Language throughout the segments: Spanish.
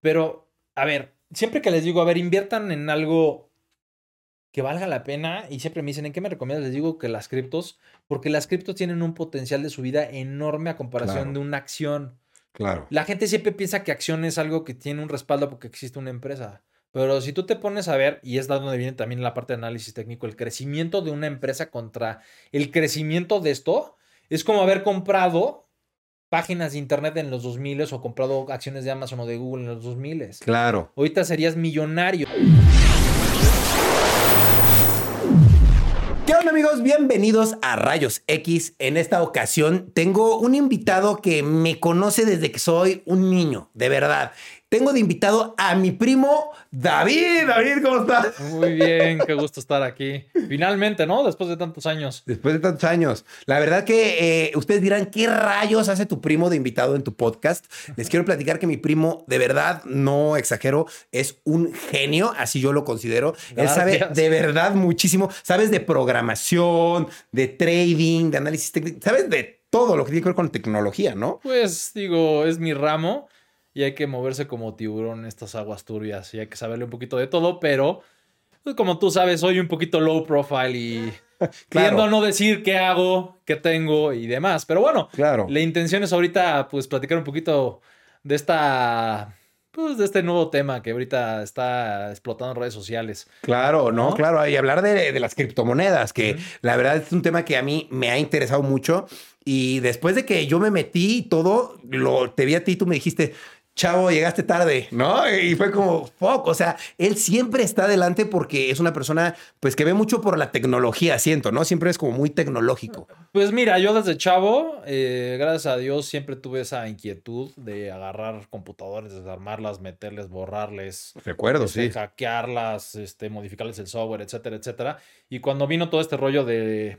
Pero, a ver, siempre que les digo, a ver, inviertan en algo que valga la pena y siempre me dicen, ¿en qué me recomiendas? Les digo que las criptos, porque las criptos tienen un potencial de subida enorme a comparación Claro. de una acción. Claro. La gente siempre piensa que acción es algo que tiene un respaldo porque existe una empresa. Pero si tú te pones a ver, y es de donde viene también la parte de análisis técnico, el crecimiento de una empresa contra el crecimiento de esto, es como haber comprado páginas de internet en los 2000 o comprado acciones de Amazon o de Google en los 2000. Claro. Ahorita serías millonario. ¿Qué onda amigos? Bienvenidos a Rayos X. En esta ocasión tengo un invitado que me conoce desde que soy un niño, de verdad. Tengo de invitado a mi primo David. David, ¿cómo estás? Muy bien, qué gusto estar aquí. Finalmente, ¿no? Después de tantos años. Después de tantos años. La verdad que eh, ustedes dirán, ¿qué rayos hace tu primo de invitado en tu podcast? Les quiero platicar que mi primo, de verdad, no exagero, es un genio, así yo lo considero. Él sabe de verdad muchísimo. Sabes de programación, de trading, de análisis técnico, sabes de todo lo que tiene que ver con tecnología, ¿no? Pues digo, es mi ramo y hay que moverse como tiburón en estas aguas turbias y hay que saberle un poquito de todo, pero pues, como tú sabes, soy un poquito low profile y tiendo a no decir qué hago, qué tengo y demás. Pero bueno, Claro. la intención es ahorita pues platicar un poquito de esta pues de este nuevo tema que ahorita está explotando en redes sociales. Claro, no, ¿No? claro. Y hablar de, de las criptomonedas, que la verdad es un tema que a mí me ha interesado mucho. Y después de que yo me metí y todo, lo, te vi a ti, tú me dijiste, chavo, llegaste tarde, ¿no? Y fue como, fuck, o sea, él siempre está adelante porque es una persona, pues, que ve mucho por la tecnología, siento, ¿no? Siempre es como muy tecnológico. Pues mira, yo desde chavo, eh, gracias a Dios, siempre tuve esa inquietud de agarrar computadores, desarmarlas, meterles, borrarles, Recuerdo, este, hackearlas, este, modificarles el software, etcétera, etcétera. Y cuando vino todo este rollo de,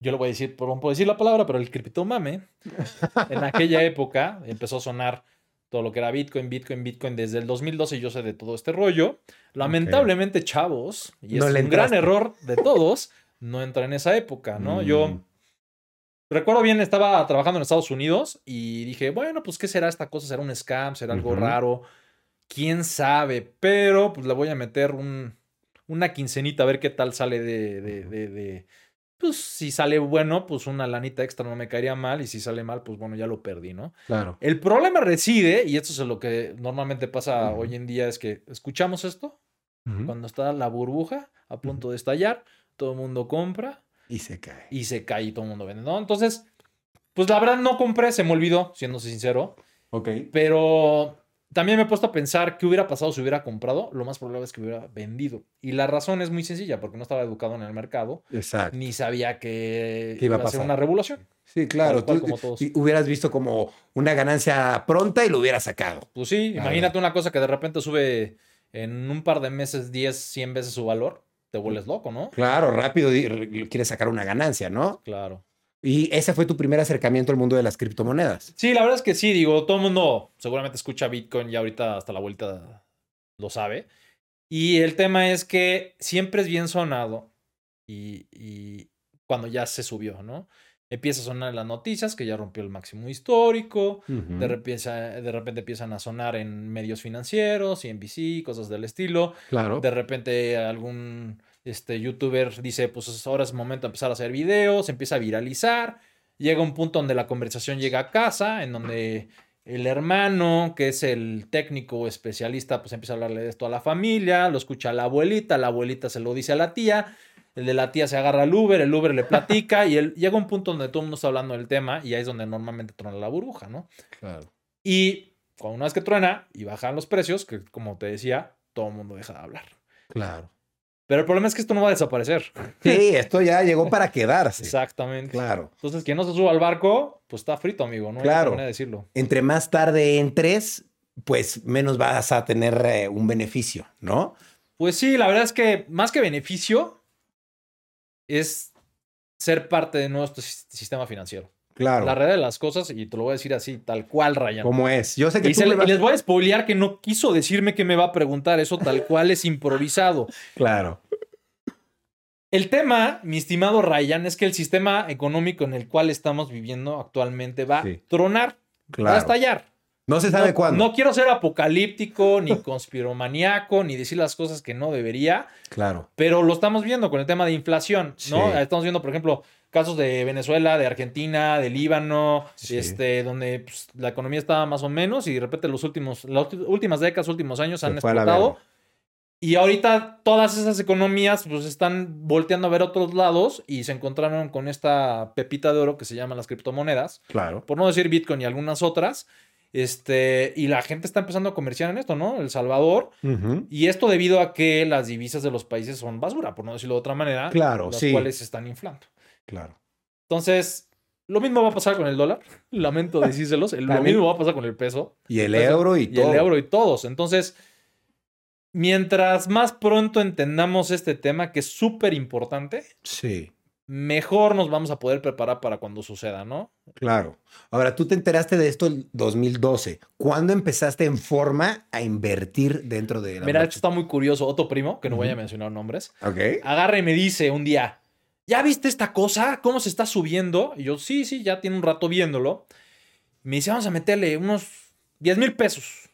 yo le voy a decir, no puedo decir la palabra, pero el criptomame, en aquella época empezó a sonar todo lo que era Bitcoin, Bitcoin, Bitcoin. Desde el 2012 yo sé de todo este rollo. Lamentablemente, chavos, y No es un gran error de todos, no entra en esa época, ¿no? Mm. Yo recuerdo bien, estaba trabajando en Estados Unidos y dije, bueno, pues, ¿qué será esta cosa? ¿Será un scam? ¿Será algo raro? ¿Quién sabe? Pero, pues, le voy a meter un, una quincenita a ver qué tal sale de, de, de, de- Pues, si sale bueno, pues una lanita extra no me caería mal. Y si sale mal, pues, bueno, ya lo perdí, ¿no? Claro. El problema reside, y esto es lo que normalmente pasa hoy en día, es que escuchamos esto cuando está la burbuja a punto de estallar, todo el mundo compra Y se cae. y se cae y todo el mundo vende, ¿no? Entonces, pues la verdad no compré, se me olvidó, siendo sincero, Ok. pero también me he puesto a pensar qué hubiera pasado si hubiera comprado, lo más probable es que hubiera vendido. Y la razón es muy sencilla, porque no estaba educado en el mercado, Exacto. ni sabía que ¿Qué iba a ser pasar? una revolución. Sí, claro. Cual Tú como todos. y hubieras visto como una ganancia pronta y lo hubieras sacado. Pues sí, imagínate una cosa que de repente sube en un par de meses 10, 100 veces su valor, te vuelves loco, ¿no? Claro, rápido quieres sacar una ganancia, ¿no? Claro. Y ese fue tu primer acercamiento al mundo de las criptomonedas. Sí, la verdad es que sí, digo, todo el mundo seguramente escucha Bitcoin y ahorita hasta la vuelta lo sabe. Y el tema es que siempre es bien sonado y, y cuando ya se subió, ¿no? Empieza a sonar en las noticias que ya rompió el máximo histórico, de, repente, de repente empiezan a sonar en medios financieros, CNBC, cosas del estilo. Claro. De repente algún este, youtuber dice, pues ahora es momento de empezar a hacer videos, empieza a viralizar, llega un punto donde la conversación llega a casa, en donde el hermano, que es el técnico especialista, pues empieza a hablarle de esto a la familia, lo escucha la abuelita, la abuelita se lo dice a la tía, el de la tía se agarra al Uber, el Uber le platica y él, llega un punto donde todo el mundo está hablando del tema y ahí es donde normalmente truena la burbuja, ¿no? Claro. Y cuando una vez que truena y bajan los precios, que como te decía, todo el mundo deja de hablar. Claro. Pero el problema es que esto no va a desaparecer. Sí, esto ya llegó para quedarse. Exactamente. Claro. Entonces, quien no se suba al barco, pues está frito, amigo. No Claro. manera de decirlo. Entre más tarde entres, pues menos vas a tener eh, un beneficio, ¿no? Pues sí, la verdad es que más que beneficio, es ser parte de nuestro sis- sistema financiero. Claro. La realidad de las cosas, y te lo voy a decir así, tal cual, Ryan. ¿Cómo es? Yo sé que Y, tú se- y les voy a spoilear que no quiso decirme que me va a preguntar eso tal cual es improvisado. Claro. El tema, mi estimado Ryan, es que el sistema económico en el cual estamos viviendo actualmente va Sí. a tronar, va a estallar. No se sabe no, cuándo. No quiero ser apocalíptico, ni conspiromaniaco, ni decir las cosas que no debería, Claro. pero lo estamos viendo con el tema de inflación, ¿no? Sí. Estamos viendo, por ejemplo, casos de Venezuela, de Argentina, de Líbano, Sí. este, donde pues, la economía estaba más o menos y de repente los últimos, las últimas décadas, últimos años Se han explotado. Y ahorita todas esas economías pues están volteando a ver otros lados y se encontraron con esta pepita de oro que se llaman las criptomonedas, Claro. por no decir Bitcoin y algunas otras. Este, y la gente está empezando a comerciar en esto, ¿no? El Salvador. Y esto debido a que las divisas de los países son basura, por no decirlo de otra manera. Claro, las sí. cuales se están inflando. Claro. Entonces, lo mismo va a pasar con el dólar. Lamento decírselos. el- Lo mismo va a pasar con el peso. Y el peso euro y, y todo. el euro y todos. Entonces, mientras más pronto entendamos este tema, que es súper importante, Sí, mejor nos vamos a poder preparar para cuando suceda, ¿no? claro. Ahora, tú te enteraste de esto en 2012. ¿Cuándo empezaste en forma a invertir dentro de la Mira, esto está muy curioso. Otro primo, que no voy a mencionar nombres, Ok. agarra y me dice un día, ¿ya viste esta cosa? ¿Cómo se está subiendo? Y yo, sí, sí, ya tiene un rato viéndolo. Me dice, vamos a meterle unos 10 mil pesos.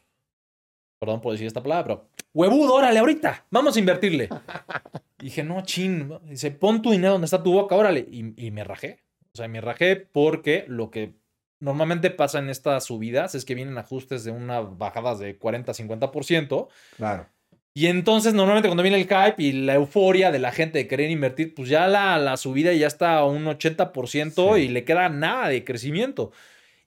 Perdón por decir esta palabra, pero huevudo, órale, ahorita, vamos a invertirle. Dije, no, chin. Dice, pon tu dinero donde está tu boca, órale. Y, y me rajé. O sea, me rajé porque lo que normalmente pasa en estas subidas es que vienen ajustes de una bajadas de 40-50%. Claro. Y entonces, normalmente cuando viene el hype y la euforia de la gente de querer invertir, pues ya la, la subida ya está a un 80% Sí. y le queda nada de crecimiento.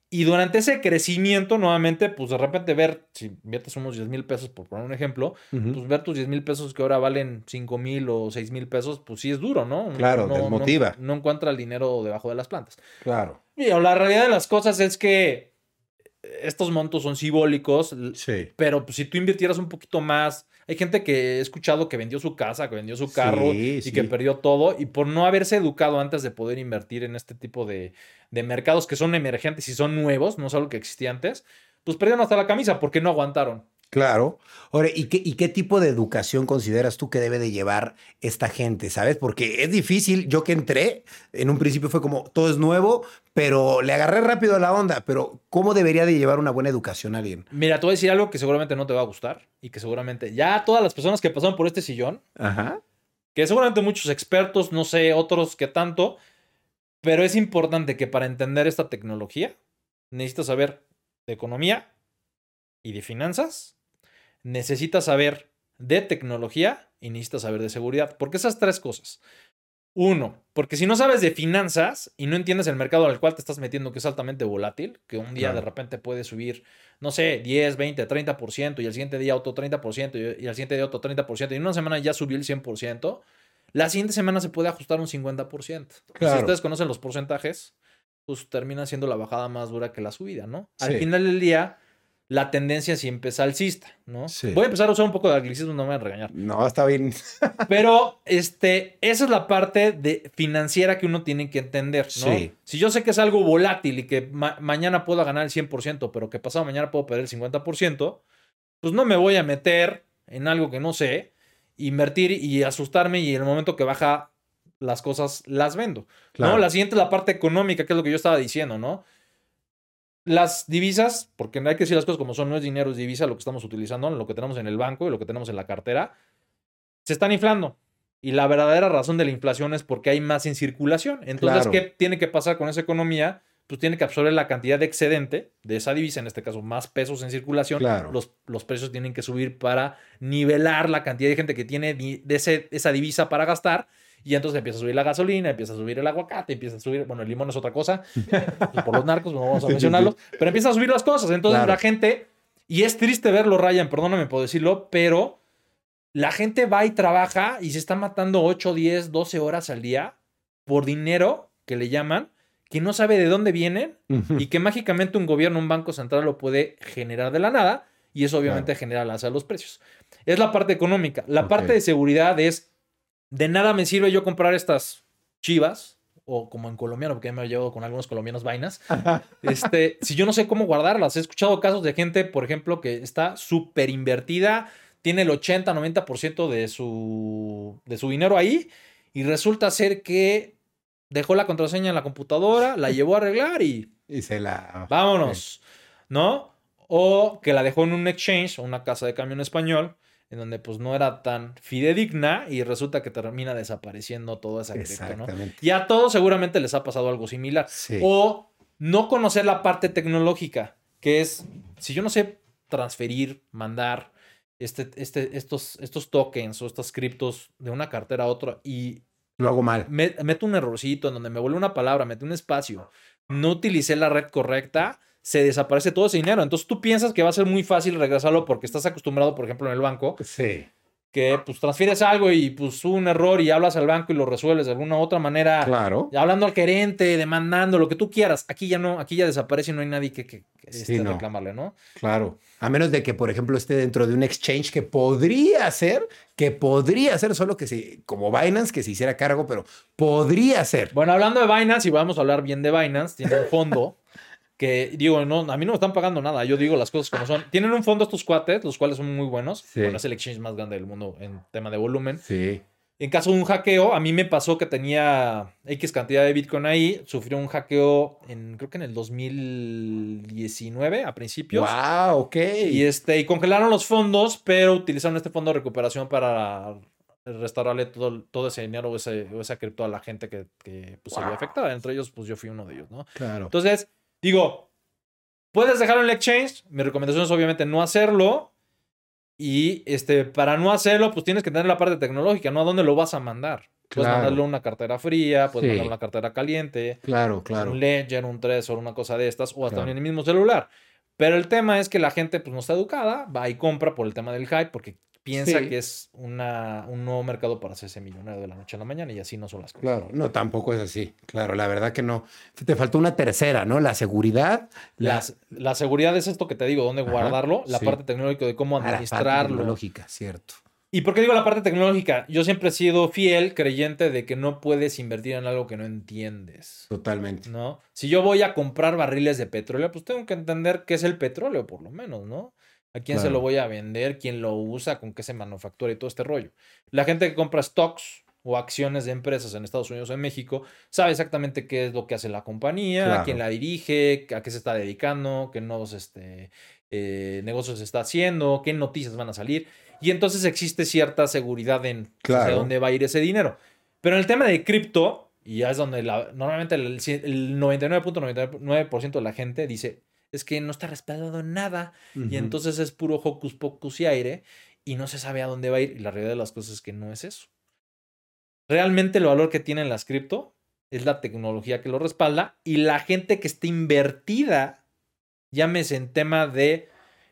Y durante ese crecimiento, nuevamente, pues de repente ver, si inviertes unos 10 mil pesos, por poner un ejemplo, Ujú. pues ver tus 10 mil pesos que ahora valen 5 mil o 6 mil pesos, pues sí es duro, ¿no? Claro, no, desmotiva. No, no encuentra el dinero debajo de las plantas. Claro. Y la realidad de las cosas es que estos montos son simbólicos, Sí. pero pues, si tú invirtieras un poquito más, hay gente que he escuchado que vendió su casa, que vendió su carro Sí, y sí. que perdió todo y por no haberse educado antes de poder invertir en este tipo de, de mercados que son emergentes y son nuevos, no es algo que existía antes, pues perdieron hasta la camisa porque no aguantaron. Claro. Ahora, ¿y qué, ¿y qué tipo de educación consideras tú que debe de llevar esta gente? ¿Sabes? Porque es difícil. Yo que entré, en un principio fue como, todo es nuevo, pero le agarré rápido la onda. Pero, ¿cómo debería de llevar una buena educación a alguien? Mira, te voy a decir algo que seguramente no te va a gustar y que seguramente ya todas las personas que pasaron por este sillón, Ajá. que seguramente muchos expertos, no sé, otros que tanto, pero es importante que para entender esta tecnología necesitas saber de economía y de finanzas, necesitas saber de tecnología y necesitas saber de seguridad, porque esas tres cosas. Uno, porque si no sabes de finanzas y no entiendes el mercado al cual te estás metiendo, que es altamente volátil, que un día Claro. de repente puede subir, no sé, 10, 20, 30%, y al siguiente día otro 30%, y y al siguiente día otro 30%, y en una semana ya subió el 100%, la siguiente semana se puede ajustar un 50%. Y Claro. Si ustedes conocen los porcentajes, pues termina siendo la bajada más dura que la subida, ¿no? Al final del día, la tendencia siempre es alcista, ¿no? Sí. Voy a empezar a usar un poco de anglicismo, no me van a regañar. No, está bien. Pero este, esa es la parte de financiera que uno tiene que entender, ¿no? Sí. Si yo sé que es algo volátil y que ma- mañana puedo ganar el 100%, pero que pasado mañana puedo perder el 50%, pues no me voy a meter en algo que no sé, invertir y asustarme y en el momento que baja las cosas las vendo. Claro. ¿no? La siguiente es la parte económica, que es lo que yo estaba diciendo, ¿no? Las divisas, porque hay que decir las cosas como son, no es dinero, es divisa lo que estamos utilizando, lo que tenemos en el banco y lo que tenemos en la cartera, se están inflando. Y la verdadera razón de la inflación es porque hay más en circulación. Entonces, Claro. ¿qué tiene que pasar con esa economía? Pues tiene que absorber la cantidad de excedente de esa divisa, en este caso más pesos en circulación. Claro. Los, los precios tienen que subir para nivelar la cantidad de gente que tiene de ese- esa divisa para gastar. Y entonces empieza a subir la gasolina, empieza a subir el aguacate, empieza a subir, bueno, el limón es otra cosa, pues, por los narcos, no vamos a mencionarlos, pero empieza a subir las cosas. Entonces Claro. la gente, y es triste verlo, Ryan, perdóname por decirlo, pero la gente va y trabaja y se está matando 8, 10, 12 horas al día por dinero que le llaman, que no sabe de dónde vienen y que mágicamente un gobierno, un banco central lo puede generar de la nada y eso obviamente genera la alza de los precios. Es la parte económica. La parte de seguridad es, de nada me sirve yo comprar estas chivas o como en colombiano, porque me he llevado con algunos colombianos vainas, este, si yo no sé cómo guardarlas. He escuchado casos de gente, por ejemplo, que está súper invertida, tiene el 80, 90% de su, de su dinero ahí y resulta ser que dejó la contraseña en la computadora, la llevó a arreglar y Y se la. vámonos, ¿no? o que la dejó en un exchange, una casa de camión español, en donde pues no era tan fidedigna y resulta que termina desapareciendo toda esa cripto, ¿no? Y a todos seguramente les ha pasado algo similar. Sí. O no conocer la parte tecnológica, que es, si yo no sé transferir, mandar este, este, estos, estos tokens o estas criptos de una cartera a otra y Lo hago mal. me- meto un errorcito en donde me vuelve una palabra, meto un espacio, no utilicé la red correcta, se desaparece todo ese dinero. Entonces tú piensas que va a ser muy fácil regresarlo porque estás acostumbrado, por ejemplo, en el banco, Sí. que pues transfieres algo y pues un error y hablas al banco y lo resuelves de alguna u otra manera. Claro. Hablando al gerente, demandando, lo que tú quieras. Aquí ya no, aquí ya desaparece y no hay nadie que, que, que, Sí, este, no. reclamarle, ¿no? Claro. A menos de que, por ejemplo, esté dentro de un exchange que podría ser, que podría ser solo que se, como Binance, que se hiciera cargo, pero podría ser. Bueno, hablando de Binance, y vamos a hablar bien de Binance, tiene un fondo que, digo, no, a mí no me están pagando nada, yo digo las cosas como son. Tienen un fondo estos cuates, los cuales son muy buenos. Sí. Bueno, es el exchange más grande del mundo en tema de volumen. Sí. En caso de un hackeo, a mí me pasó que tenía X cantidad de Bitcoin ahí, sufrió un hackeo en, creo que en el 2019, a principios. Wow, ok. Y, este, y congelaron los fondos, pero utilizaron este fondo de recuperación para restaurarle todo, todo ese dinero o, ese, o esa cripto a la gente que, que pues, se vio Wow. afectada. Entre ellos, pues yo fui uno de ellos, ¿no? Claro. Entonces, digo, puedes dejarlo en el exchange. Mi recomendación es obviamente no hacerlo. Y este, para no hacerlo, pues tienes que tener la parte tecnológica, ¿no? ¿A dónde lo vas a mandar? Puedes Claro. mandarlo a una cartera fría, puedes Sí. una cartera caliente, Claro, claro. un Ledger, un Trezor, una cosa de estas, o hasta Claro. en el mismo celular. Pero el tema es que la gente pues no está educada, va y compra por el tema del hype, porque piensa Sí. que es una, un nuevo mercado para hacerse millonario de la noche a la mañana y así no son las cosas. Claro, no, tampoco es así. Claro, la verdad que no. Te faltó una tercera, ¿no? La seguridad. La, Las- la seguridad es esto que te digo, dónde Ajá, guardarlo, la sí. parte tecnológica de cómo ah, la parte administrarlo. tecnológica, cierto. ¿Y por qué digo la parte tecnológica? Yo siempre he sido fiel creyente de que no puedes invertir en algo que no entiendes. Totalmente. ¿No? Si yo voy a comprar barriles de petróleo, pues tengo que entender qué es el petróleo, por lo menos, ¿no? ¿A quién se lo voy a vender? ¿Quién lo usa? ¿Con qué se manufactura y todo este rollo? La gente que compra stocks o acciones de empresas en Estados Unidos o en México sabe exactamente qué es lo que hace la compañía, Claro. quién la dirige, a qué se está dedicando, qué nuevos este, eh, negocios está haciendo, qué noticias van a salir. Y entonces existe cierta seguridad en hacia Claro. dónde va a ir ese dinero. Pero en el tema de cripto, y ya es donde la- normalmente el, el 99.99% de la gente dice, es que no está respaldado en nada. Y entonces es puro hocus pocus y aire y no se sabe a dónde va a ir. Y la realidad de las cosas es que no es eso. Realmente el valor que tienen las cripto es la tecnología que lo respalda y la gente que esté invertida, llámese en tema de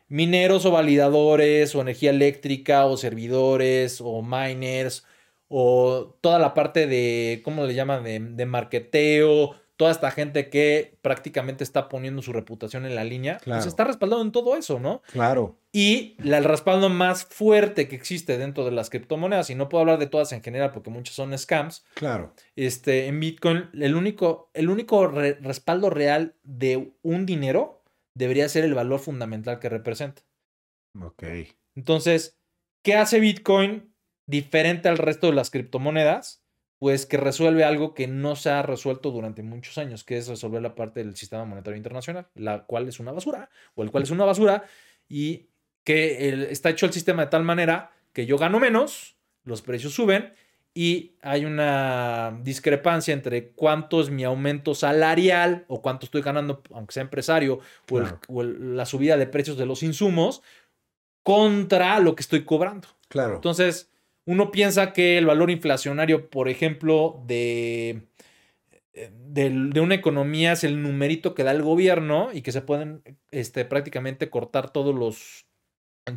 mineros o validadores o energía eléctrica o servidores o miners o toda la parte de, ¿cómo le llaman? De, de marketeo, toda esta gente que prácticamente está poniendo su reputación en la línea, Claro. pues está respaldado en todo eso, ¿no? Claro. Y la- el respaldo más fuerte que existe dentro de las criptomonedas, y no puedo hablar de todas en general porque muchas son scams, Claro. este, en Bitcoin, el único, el único re- respaldo real de un dinero debería ser el valor fundamental que representa. Ok. Entonces, ¿qué hace Bitcoin diferente al resto de las criptomonedas? Pues que resuelve algo que no se ha resuelto durante muchos años, que es resolver la parte del sistema monetario internacional, la cual es una basura, o el cual es una basura, y que el- está hecho el sistema de tal manera que yo gano menos, los precios suben, y hay una discrepancia entre cuánto es mi aumento salarial o cuánto estoy ganando, aunque sea empresario, o, el- Claro. o el- la subida de precios de los insumos, contra lo que estoy cobrando. Claro. Entonces, uno piensa que el valor inflacionario, por ejemplo, de, de, de una economía es el numerito que da el gobierno y que se pueden este, prácticamente cortar todos los,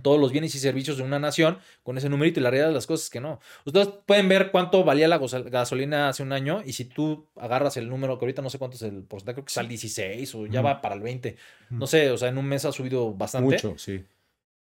todos los bienes y servicios de una nación con ese numerito. Y la realidad de las cosas es que no. Ustedes pueden ver cuánto valía la gasolina hace un año y si tú agarras el número, que ahorita no sé cuánto es el porcentaje, creo que es al 16 o ya va para el 20. No sé, o sea, en un mes ha subido bastante Mucho, sí.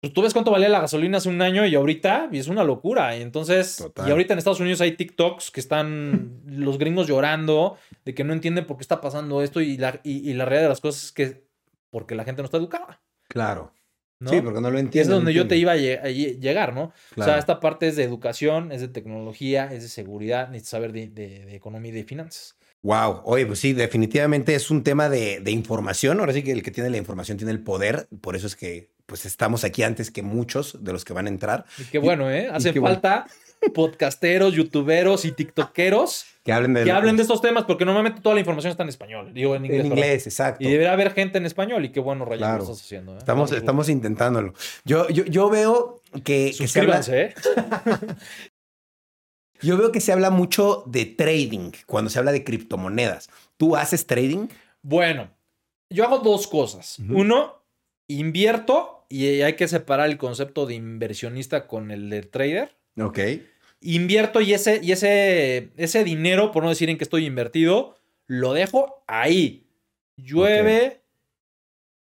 Pues tú ves cuánto valía la gasolina hace un año y ahorita y es una locura. Y entonces, Total. y ahorita en Estados Unidos hay TikToks que están los gringos llorando de que no entienden por qué está pasando esto y la, y, y la realidad de las cosas es que porque la gente no está educada. Claro. ¿no? Sí, porque no lo Y entiendo. es donde yo te iba a, lle- a lle- llegar, ¿no? O sea, esta parte es de educación, es de tecnología, es de seguridad, necesitas saber de, de- de economía y de finanzas. Wow, oye, pues sí, definitivamente es un tema de, de, información. Ahora sí que el que tiene la información tiene el poder. Por eso es que pues estamos aquí antes que muchos de los que van a entrar. Y qué bueno, ¿eh? Hace falta podcasteros, youtuberos y tiktokeros que hablen de, que hablen de estos temas, porque normalmente toda la información está en español. Digo, en inglés. En inglés, exacto. Y debería haber gente en español y qué bueno, Rayos, claro. lo estás haciendo. ¿eh? Estamos, estamos intentándolo. Yo, yo, yo veo que, que se habla... ¿eh? Yo veo que se habla mucho de trading cuando se habla de criptomonedas. ¿Tú haces trading? Bueno, yo hago dos cosas. Uh -huh. Uno, invierto y hay que separar el concepto de inversionista con el de trader. Ok. Invierto y ese, y ese, ese dinero, por no decir en que estoy invertido, lo dejo ahí. Llueve, okay.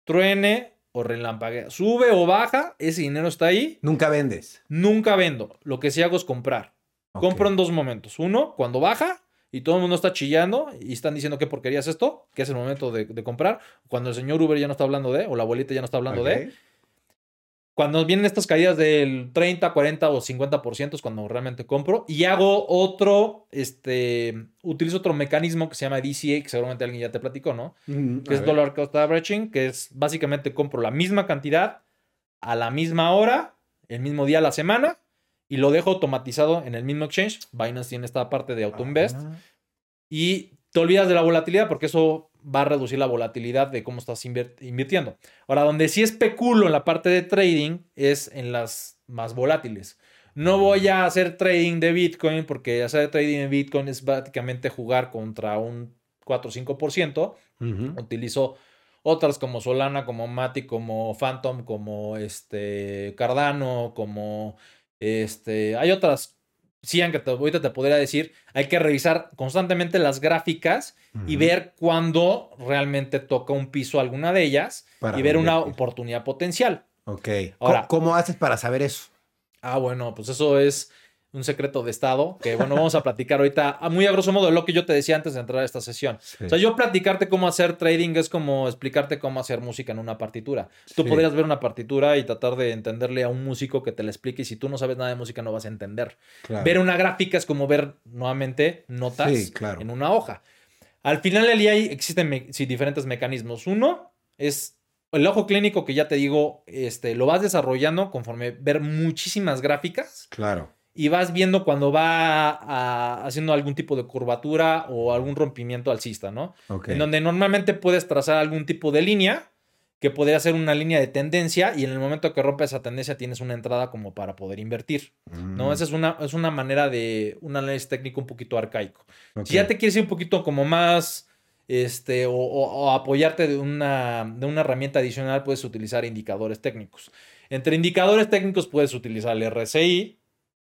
truene o relampaguea. Sube o baja, ese dinero está ahí. Nunca vendes. Nunca vendo. Lo que sí hago es comprar. Okay. Compro en dos momentos. Uno, cuando baja y todo el mundo está chillando y están diciendo qué porquería es esto, que es el momento de, de, comprar. Cuando el señor Uber ya no está hablando de, o la abuelita ya no está hablando okay. de. Cuando vienen estas caídas del 30, 40 o 50% es cuando realmente compro. Y hago otro, este, utilizo otro mecanismo que se llama DCA, que seguramente alguien ya te platicó, ¿no? Mm, que es ver. Dollar Cost Averaging, que es básicamente compro la misma cantidad a la misma hora, el mismo día a la semana, y lo dejo automatizado en el mismo exchange. Binance tiene esta parte de AutoInvest. Ah. Y te olvidas de la volatilidad porque eso va a reducir la volatilidad de cómo estás invirtiendo. Ahora, donde sí especulo en la parte de trading es en las más volátiles. No voy a hacer trading de Bitcoin porque hacer trading de Bitcoin es básicamente jugar contra un 4 o 5%. Uh -huh. Utilizo otras como Solana, como Matic, como Phantom, como este Cardano, como este, hay otras, sí, aunque te, ahorita te podría decir, hay que revisar constantemente las gráficas uh -huh. y ver cuándo realmente toca un piso alguna de ellas para y ver una oportunidad potencial. Ok. Ahora, ¿Cómo, ¿Cómo haces para saber eso? Ah, bueno, pues eso es un secreto de Estado, que bueno, vamos a platicar ahorita, muy a grosso modo, de lo que yo te decía antes de entrar a esta sesión. Sí. O sea, yo platicarte cómo hacer trading es como explicarte cómo hacer música en una partitura. Tú sí. podrías ver una partitura y tratar de entenderle a un músico que te la explique y si tú no sabes nada de música no vas a entender. Claro. Ver una gráfica es como ver nuevamente notas sí, claro. en una hoja. Al final del día existen diferentes mecanismos. Uno es el ojo clínico que ya te digo, este, lo vas desarrollando conforme ver muchísimas gráficas. Claro y vas viendo cuando va a, haciendo algún tipo de curvatura o algún rompimiento alcista, ¿no? Okay. En donde normalmente puedes trazar algún tipo de línea que podría ser una línea de tendencia y en el momento que rompe esa tendencia tienes una entrada como para poder invertir, mm. ¿no? Esa es una, es una manera de un análisis técnico un poquito arcaico. Okay. Si ya te quieres ir un poquito como más, este, o, o, o apoyarte de una, de una herramienta adicional, puedes utilizar indicadores técnicos. Entre indicadores técnicos puedes utilizar el RSI,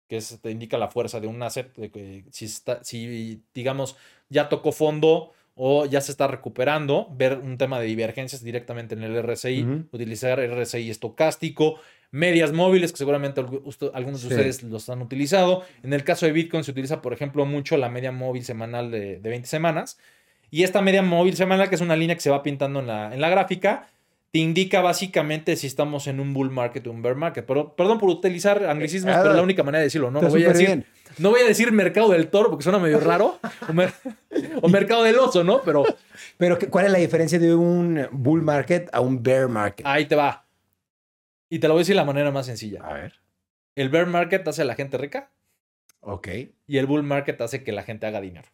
que es, te indica la fuerza de un asset, de que si, está, si digamos ya tocó fondo o ya se está recuperando, ver un tema de divergencias directamente en el RSI, uh -huh. utilizar RSI estocástico, medias móviles, que seguramente algunos de sí. ustedes los han utilizado. En el caso de Bitcoin se utiliza, por ejemplo, mucho la media móvil semanal de, de 20 semanas. Y esta media móvil semanal, que es una línea que se va pintando en la, en la gráfica, te indica básicamente si estamos en un bull market o un bear market. Pero, perdón por utilizar anglicismos, ah, pero es la única manera de decirlo. No, no voy, a decir, bien. no voy a decir mercado del toro porque suena medio raro. o, mer o, mercado del oso, ¿no? Pero, pero, ¿cuál es la diferencia de un bull market a un bear market? Ahí te va. Y te lo voy a decir de la manera más sencilla. A ver. El bear market hace a la gente rica. Ok. Y el bull market hace que la gente haga dinero.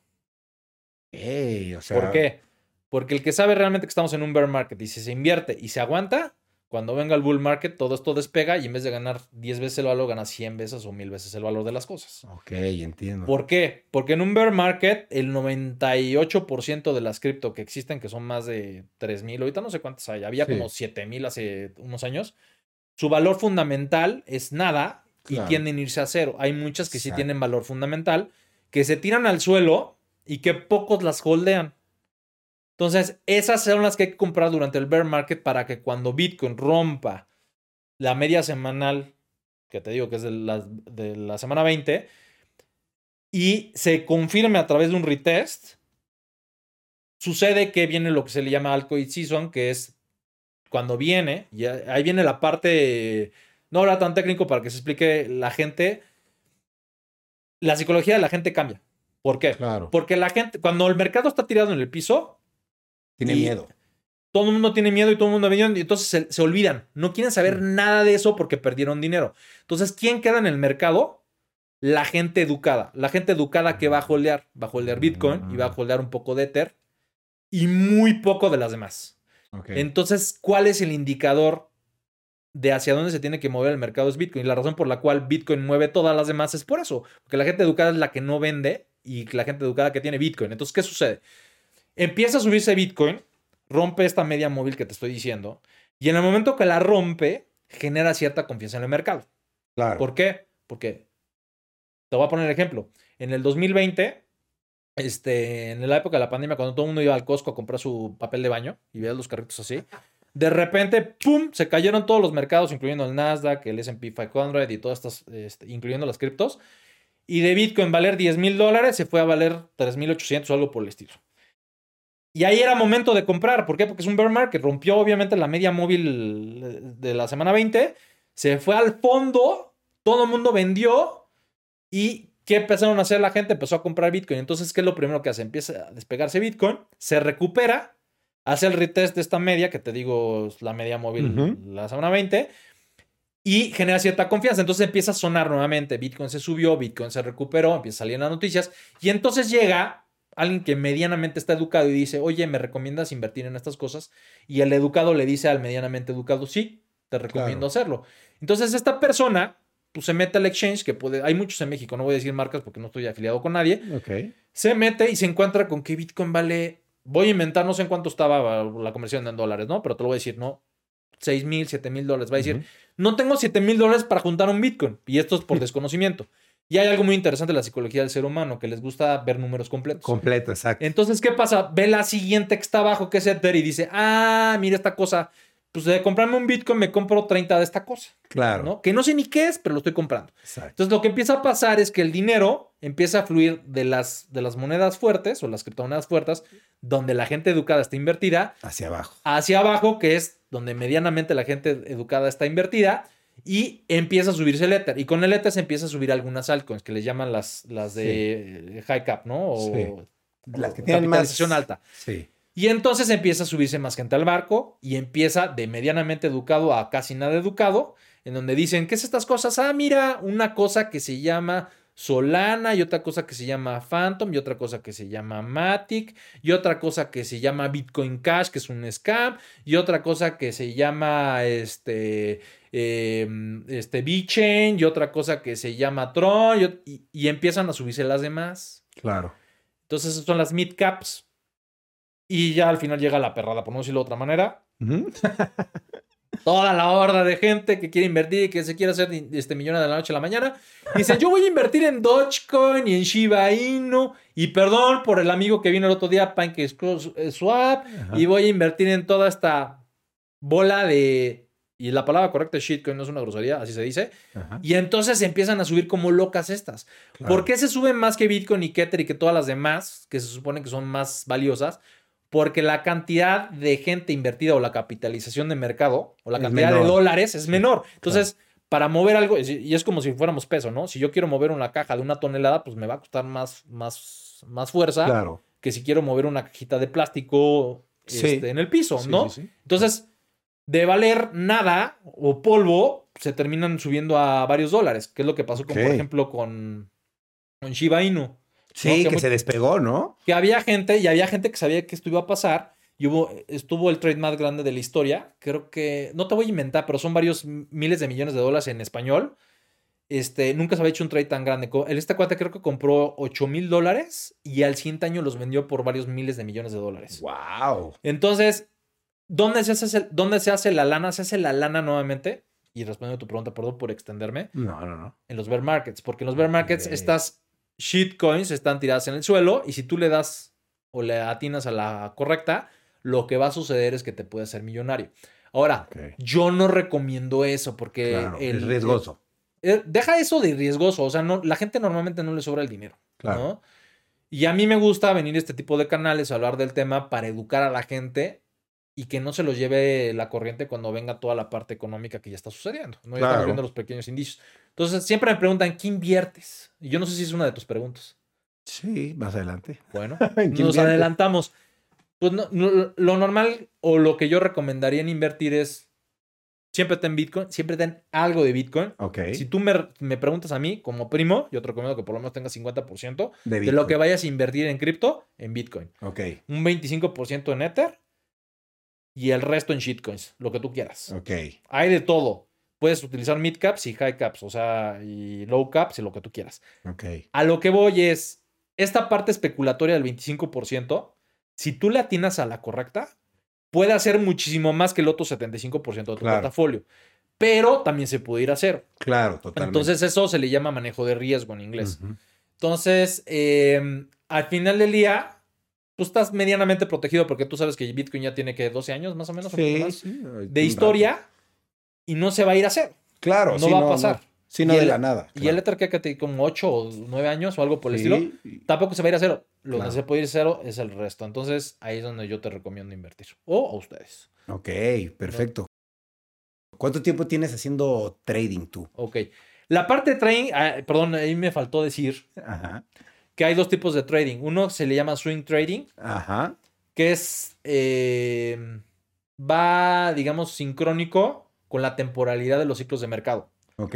Hey, o sea... ¿Por qué? Porque el que sabe realmente que estamos en un bear market y si se invierte y se aguanta, cuando venga el bull market, todo esto despega y en vez de ganar 10 veces el valor, gana 100 veces o 1000 veces el valor de las cosas. Ok, entiendo. ¿Por qué? Porque en un bear market, el 98% de las cripto que existen, que son más de 3000, ahorita no sé cuántas hay, había sí. como 7000 hace unos años, su valor fundamental es nada y claro. tienden a irse a cero. Hay muchas que Exacto. sí tienen valor fundamental, que se tiran al suelo y que pocos las holdean. Entonces, esas son las que hay que comprar durante el bear market para que cuando Bitcoin rompa la media semanal, que te digo que es de la, de la semana 20, y se confirme a través de un retest, sucede que viene lo que se le llama altcoin season, que es cuando viene, y ahí viene la parte, no habla tan técnico para que se explique la gente, la psicología de la gente cambia. ¿Por qué? Claro. Porque la gente, cuando el mercado está tirado en el piso, Tiene y- miedo. todo el mundo tiene miedo y todo el mundo ha venido y entonces se, se olvidan. No quieren saber nada de eso porque perdieron dinero. Entonces, ¿quién queda en el mercado? La gente educada. La gente educada que va a holdear. Va a holdear Bitcoin y va a holdear un poco de Ether y muy poco de las demás. Entonces, ¿cuál es el indicador de hacia dónde se tiene que mover el mercado? Es Bitcoin. Y la razón por la cual Bitcoin mueve todas las demás es por eso. Porque la gente educada es la que no vende y la gente educada que tiene Bitcoin. Entonces, ¿qué sucede? Empieza a subirse Bitcoin, rompe esta media móvil que te estoy diciendo, y en el momento que la rompe, genera cierta confianza en el mercado. claro. ¿Por qué? Porque, te voy a poner el ejemplo. En el 2020, este, en la época de la pandemia, cuando todo el mundo iba al Costco a comprar su papel de baño y veías los carritos así, de repente, ¡pum!, se cayeron todos los mercados, incluyendo el Nasdaq, el S&P 500 y todas estas, este, incluyendo las criptos. Y de Bitcoin valer 10 mil dólares se fue a valer 3.800 o algo por el estilo. Y ahí era momento de comprar. ¿Por qué? Porque es un bear market. Rompió obviamente la media móvil de la semana 20. Se fue al fondo. Todo el mundo vendió. ¿Y qué empezaron a hacer la gente? Empezó a comprar Bitcoin. Entonces, ¿qué es lo primero que hace? Empieza a despegarse Bitcoin. Se recupera. Hace el retest de esta media, que te digo, es la media móvil Ujú. la semana 20. Y genera cierta confianza. Entonces empieza a sonar nuevamente. Bitcoin se subió, Bitcoin se recuperó, empieza a salir en las noticias. Y entonces llega alguien que medianamente está educado y dice, oye, ¿me recomiendas invertir en estas cosas? Y el educado le dice al medianamente educado, sí, te recomiendo Claro. hacerlo. Entonces esta persona pues, se mete al exchange, que puede, hay muchos en México, no voy a decir marcas porque no estoy afiliado con nadie, Ok. se mete y se encuentra con que Bitcoin vale, voy a inventar, no sé en cuánto estaba la conversión en dólares, ¿no? Pero te lo voy a decir, ¿no? 6 mil, 7 mil dólares. Va a decir, no tengo 7 mil dólares para juntar un Bitcoin. Y esto es por desconocimiento. Y hay algo muy interesante en la psicología del ser humano, que les gusta ver números completos. Completo, exacto. Entonces, ¿qué pasa? Ve la siguiente que está abajo, que es Ether, y dice, ah, mira esta cosa. Pues de comprarme un Bitcoin me compro 30 de esta cosa, claro. ¿no? Que no sé ni qué es, pero lo estoy comprando. Exacto. Entonces, lo que empieza a pasar es que el dinero empieza a fluir de las, de las monedas fuertes o las criptomonedas fuertes, donde la gente educada está invertida, Hacia abajo. hacia abajo, que es donde medianamente la gente educada está invertida, y empieza a subirse el Ether. Y con el Ether se empieza a subir algunas altcoins, que le llaman las, las de eh, high cap, ¿no? O, Sí. Las que tienen más- capitalización alta. Sí. Y entonces empieza a subirse más gente al barco y empieza de medianamente educado a casi nada educado, en donde dicen, ¿qué es estas cosas? Ah, mira, una cosa que se llama Solana y otra cosa que se llama Phantom y otra cosa que se llama Matic y otra cosa que se llama Bitcoin Cash, que es un scam, y otra cosa que se llama este, eh, este VeChain y otra cosa que se llama Tron y, empiezan a subirse las demás. Claro. Entonces esas son las mid caps. Y ya al final llega la perrada, por no decirlo de otra manera. Toda la horda de gente que quiere invertir y que se quiere hacer este millones de la noche a la mañana. Dicen, yo voy a invertir en Dogecoin y en Shiba Inu. Y perdón por el amigo que vino el otro día, PancakeSwap. Ajá. Y voy a invertir en toda esta bola de... Y la palabra correcta es shitcoin, no es una grosería, así se dice. Ajá. Y entonces empiezan a subir como locas estas. Claro. ¿Por qué se suben más que Bitcoin y Kether y que todas las demás, que se supone que son más valiosas? Porque la cantidad de gente invertida o la capitalización de mercado o la Es cantidad de dólares es menor. Entonces, para mover algo, y es como si fuéramos peso, ¿no? Si yo quiero mover una caja de una tonelada, pues me va a costar más, más, más fuerza Claro. que si quiero mover una cajita de plástico Sí. este, en el piso, Sí, ¿no? sí, sí. Entonces, de valer nada o polvo, se terminan subiendo a varios dólares, que es lo que pasó, con, por ejemplo, con, con Shiba Inu. Sí, ¿no? que, se despegó, ¿no? Que había gente, y había gente que sabía que esto iba a pasar, y hubo, estuvo el trade más grande de la historia. Creo que, no te voy a inventar, pero son varios miles de millones de dólares en español. Este, nunca se había hecho un trade tan grande. El este cuate creo que compró 8 mil dólares y al siguiente año los vendió por varios miles de millones de dólares. Wow. Entonces, ¿dónde se hace, dónde se hace la lana? Se hace la lana nuevamente. Y respondiendo a tu pregunta, perdón por extenderme, No, no, no. en los bear markets. Porque en los bear markets Ok. estas shitcoins están tiradas en el suelo y si tú le das o le atinas a la correcta, lo que va a suceder es que te puedes hacer millonario. Ahora, yo no recomiendo eso porque Claro, el- es riesgoso. eh, deja eso de riesgoso. O sea, no, la gente normalmente no le sobra el dinero. Claro. ¿no? Y a mí me gusta venir a este tipo de canales a hablar del tema para educar a la gente y que no se los lleve la corriente cuando venga toda la parte económica que ya está sucediendo. ¿no? Ya Claro. estamos viendo los pequeños indicios. Entonces, siempre me preguntan, ¿qué inviertes? Y yo no sé si es una de tus preguntas. Sí, más adelante. Bueno, ¿En qué nos invierte? adelantamos. Pues no- no- lo normal o lo que yo recomendaría en invertir es siempre ten Bitcoin, siempre ten algo de Bitcoin. Ok. Si tú me, me preguntas a mí como primo, yo te recomiendo que por lo menos tengas 50% de, de lo que vayas a invertir en cripto en Bitcoin. Ok, Un 25% en Ether y el resto en shitcoins, lo que tú quieras. ok. Hay de todo. Puedes utilizar mid caps y high caps, o sea, y low caps y lo que tú quieras. Ok. A lo que voy es, esta parte especulatoria del 25%, si tú le atinas a la correcta, puede hacer muchísimo más que el otro 75% de tu Claro. portafolio. Pero también se puede ir a cero. Claro, totalmente. Entonces eso se le llama manejo de riesgo en inglés. Entonces, eh, al final del día, tú estás medianamente protegido porque tú sabes que Bitcoin ya tiene que 12 años más o menos. Sí, más, sí, De rato. Y no se va a ir a cero. Claro, no va a pasar. Sí, no Y de el- la nada. Y el Ether que tiene como 8 o 9 años o algo por el Sí, estilo, tampoco se va a ir a cero. Lo Claro. que se puede ir a cero es el resto. Entonces, ahí es donde yo te recomiendo invertir. O a ustedes. Ok, perfecto. ¿Cuánto tiempo tienes haciendo trading tú? Ok. La parte de trading, ah, perdón, ahí me faltó decir Ajá. que hay dos tipos de trading. Uno se le llama swing trading, Ajá. que es, eh, va, digamos, sincrónico con la temporalidad de los ciclos de mercado. Ok.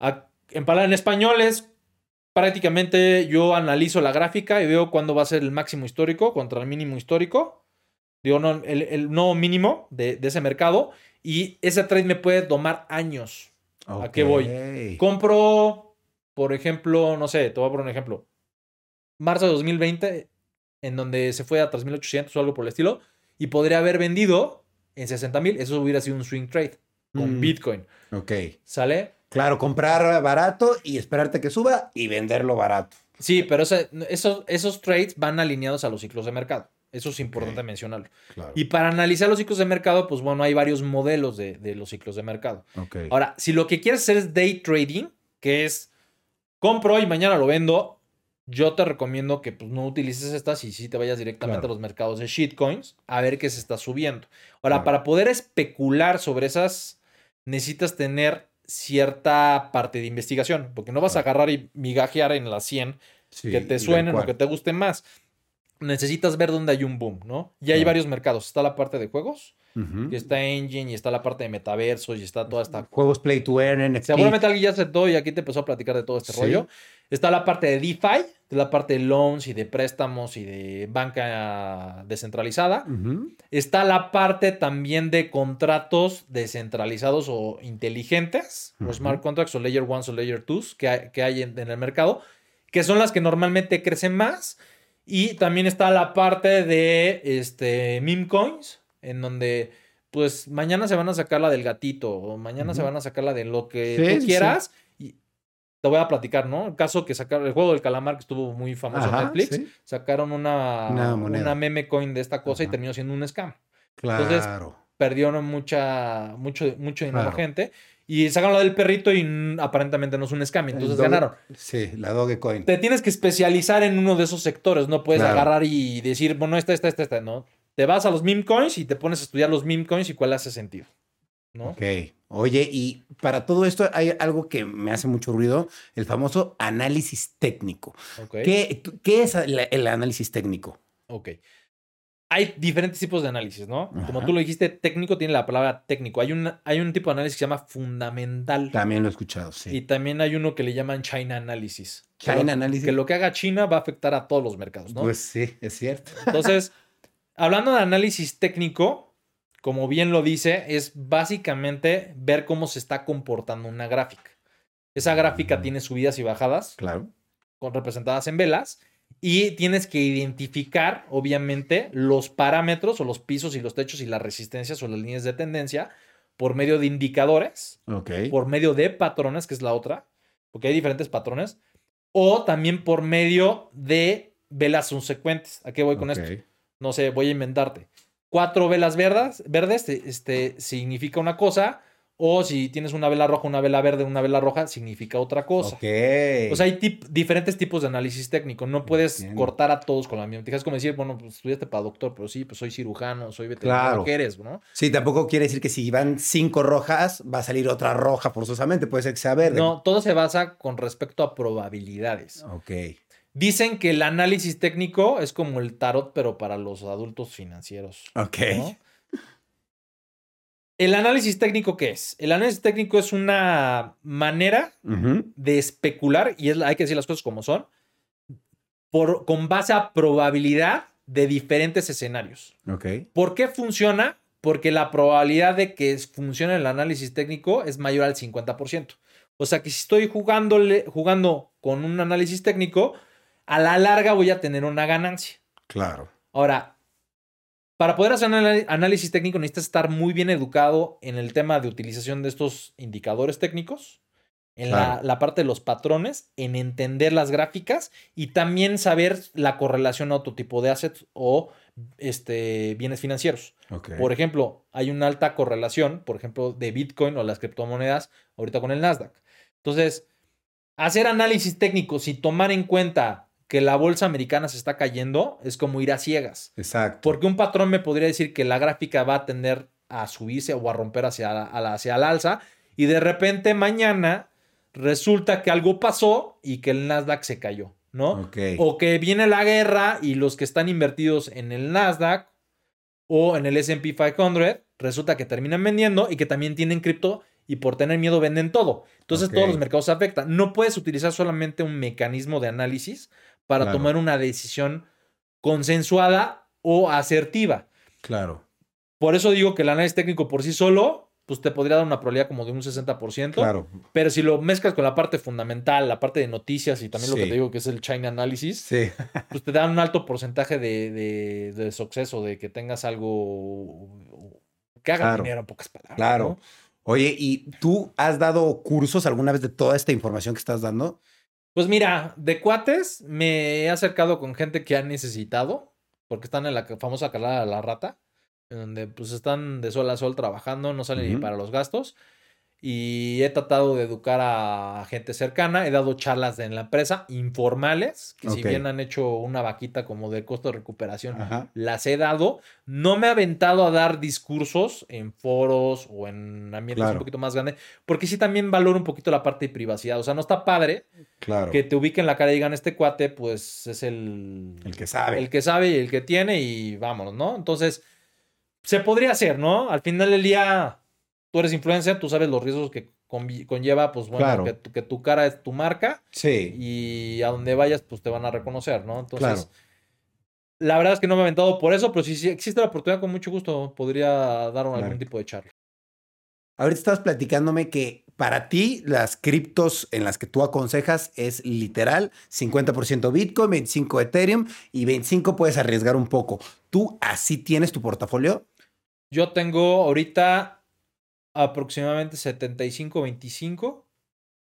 A- En, en español es prácticamente yo analizo la gráfica y veo cuándo va a ser el máximo histórico contra el mínimo histórico. Digo, no, el, el nuevo mínimo de, de ese mercado. Y ese trade me puede tomar años. ¿A qué voy? Compro, por ejemplo, no sé, te voy a poner un ejemplo. Marzo de 2020, en donde se fue a 3.800 o algo por el estilo, y podría haber vendido en 60.000. Eso hubiera sido un swing trade con Mm. Bitcoin. Ok. ¿Sale? Claro, comprar barato y esperarte que suba y venderlo barato. Sí, pero ese- esos, esos trades van alineados a los ciclos de mercado. Eso es importante mencionarlo. Claro. Y para analizar los ciclos de mercado, pues bueno, hay varios modelos de, de los ciclos de mercado. Ok. Ahora, si lo que quieres hacer es day trading, que es compro y mañana lo vendo, yo te recomiendo que pues, no utilices estas y sí te vayas directamente Claro. a los mercados de shitcoins a ver qué se está subiendo. Ahora, Claro. para poder especular sobre esas, necesitas tener cierta parte de investigación, porque no vas a agarrar y migajear en la 100 Sí, que te suenen o que te guste más. Necesitas ver dónde hay un boom, ¿no? Y hay varios mercados. Está la parte de juegos, Ujú. y está Engine, y está la parte de metaversos, y está toda esta Juegos Play to Earn, NFT. Seguramente alguien ya aceptó y aquí te empezó a platicar de todo este Sí. rollo. Está la parte de DeFi, que la parte de loans y de préstamos y de banca descentralizada. Ujú. Está la parte también de contratos descentralizados o inteligentes, o Ujú. smart contracts o layer ones o layer twos que hay, que hay en, en el mercado, que son las que normalmente crecen más. Y también está la parte de este, meme coins, en donde pues mañana se van a sacar la del gatito o mañana se van a sacar la de lo que Sí, tú sí, quieras. Y te voy a platicar, ¿no? El caso que sacaron el juego del calamar que estuvo muy famoso Ajá, en Netflix, sí. sacaron una, Una meme coin de esta cosa y terminó siendo un scam Claro. perdió ¿no? mucha, mucho, mucho dinero Claro. gente. Y sacaron la del perrito y aparentemente no es un scam. Entonces Doge- ganaron. Sí, la Dogecoin. Te tienes que especializar en uno de esos sectores. No puedes Claro. agarrar y decir, bueno, esta, esta, esta, esta. No. Te vas a los meme coins y te pones a estudiar los meme coins y cuál hace sentido. ¿no? Ok. Oye, y para todo esto hay algo que me hace mucho ruido, el famoso análisis técnico. Ok. ¿Qué, qué es el, análisis técnico? Ok. Hay diferentes tipos de análisis, ¿no? Como tú lo dijiste, técnico tiene la palabra técnico. Hay, un hay un tipo de análisis que se llama fundamental. También lo he escuchado, sí. Y también hay uno que le llaman China Analysis. Que China lo- Analysis. Que lo que haga China va a afectar a todos los mercados, ¿no? Pues sí, es cierto. Entonces, hablando de análisis técnico, como bien lo dice, es básicamente ver cómo se está comportando una gráfica. Esa gráfica tiene subidas y bajadas, Claro. con, representadas en velas, y tienes que identificar, obviamente, los parámetros o los pisos y los techos y las resistencias o las líneas de tendencia por medio de indicadores, Ok. por medio de patrones, que es la otra, porque hay diferentes patrones, o también por medio de velas subsecuentes. ¿A qué voy con esto? No sé, voy a inventarte. Cuatro velas verdes, verdes este, significa una cosa, o si tienes una vela roja, una vela verde, una vela roja, significa otra cosa. Ok. O sea, hay tip- diferentes tipos de análisis técnico. No puedes Entiendo. cortar a todos con la misma. Es como decir, bueno, pues estudiaste para doctor, pero sí, pues soy cirujano, soy veterinario. Claro. ¿Qué eres, no? Sí, tampoco quiere decir que si van cinco rojas, va a salir otra roja forzosamente. Puede ser que sea verde. No, todo se basa con respecto a probabilidades. Ok. Dicen que el análisis técnico es como el tarot, pero para los adultos financieros. Ok. ¿no? ¿El análisis técnico qué es? El análisis técnico es una manera de especular, y es, hay que decir las cosas como son, por, con base a probabilidad de diferentes escenarios. Ok. ¿Por qué funciona? Porque la probabilidad de que funcione el análisis técnico es mayor al 50%. O sea que si estoy jugándole, jugando con un análisis técnico, a la larga voy a tener una ganancia. Claro. Ahora, para poder hacer un análisis técnico necesitas estar muy bien educado en el tema de utilización de estos indicadores técnicos, en la, Claro. la parte de los patrones, en entender las gráficas y también saber la correlación a otro tipo de assets o este, bienes financieros. Ok. Por ejemplo, hay una alta correlación, por ejemplo, de Bitcoin o las criptomonedas ahorita con el Nasdaq. Entonces, hacer análisis técnicos y tomar en cuenta que la bolsa americana se está cayendo es como ir a ciegas. Exacto. Porque un patrón me podría decir que la gráfica va a tender a subirse o a romper hacia, la- hacia el alza y de repente mañana resulta que algo pasó y que el Nasdaq se cayó, ¿no? O que viene la guerra y los que están invertidos en el Nasdaq o en el SP 500 resulta que terminan vendiendo y que también tienen cripto y por tener miedo venden todo. Entonces todos los mercados se afectan. No puedes utilizar solamente un mecanismo de análisis para Claro. tomar una decisión consensuada o asertiva. Claro. Por eso digo que el análisis técnico por sí solo pues te podría dar una probabilidad como de un 60%. Claro. Pero si lo mezclas con la parte fundamental, la parte de noticias y también lo que te digo que es el China Analysis, Sí. pues te dan un alto porcentaje de, de, de suceso, de que tengas algo que haga Claro. dinero en pocas palabras. Claro. ¿no? Oye, ¿y tú has dado cursos alguna vez de toda esta información que estás dando? Pues mira, de cuates me he acercado con gente que ha necesitado, porque están en la famosa calada de la rata, en donde pues están de sol a sol trabajando, no salen ni para los gastos. Y he tratado de educar a gente cercana, he dado charlas en la empresa informales, que si bien han hecho una vaquita como de costo de recuperación, Ajá. las he dado. No me he aventado a dar discursos en foros o en ambientes Claro. un poquito más grandes, porque sí también valoro un poquito la parte de privacidad. O sea, no está padre Claro. que te ubiquen la cara y digan, este cuate, pues es el, El que sabe. el que sabe y el que tiene y vámonos, ¿no? Entonces, se podría hacer, ¿no? Al final del día, tú eres influencer, tú sabes los riesgos que conlleva, pues bueno, Claro. que, tu- que tu cara es tu marca Sí. y a donde vayas, pues te van a reconocer, ¿no? Entonces, Claro. la verdad es que no me he aventado por eso, pero si, si existe la oportunidad, con mucho gusto podría dar algún Claro. tipo de charla. Ahorita estabas platicándome que para ti las criptos en las que tú aconsejas es literal 50% Bitcoin, 25 Ethereum y 25 puedes arriesgar un poco. ¿Tú así tienes tu portafolio? Yo tengo ahorita aproximadamente 75-25.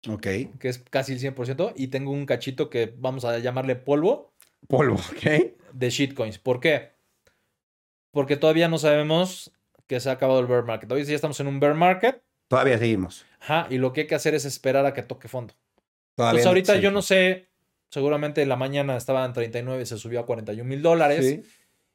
Ok. que es casi el 100%, y tengo un cachito que vamos a llamarle polvo Polvo, ok. de shitcoins. ¿Por qué? Porque todavía no sabemos que se ha acabado el bear market. Hoy ya estamos en un bear market, Todavía seguimos. ajá, y lo que hay que hacer es esperar a que toque fondo. Todavía Entonces ahorita yo no sé, seguramente en la mañana estaba en 39 y se subió a 41 mil dólares. Sí.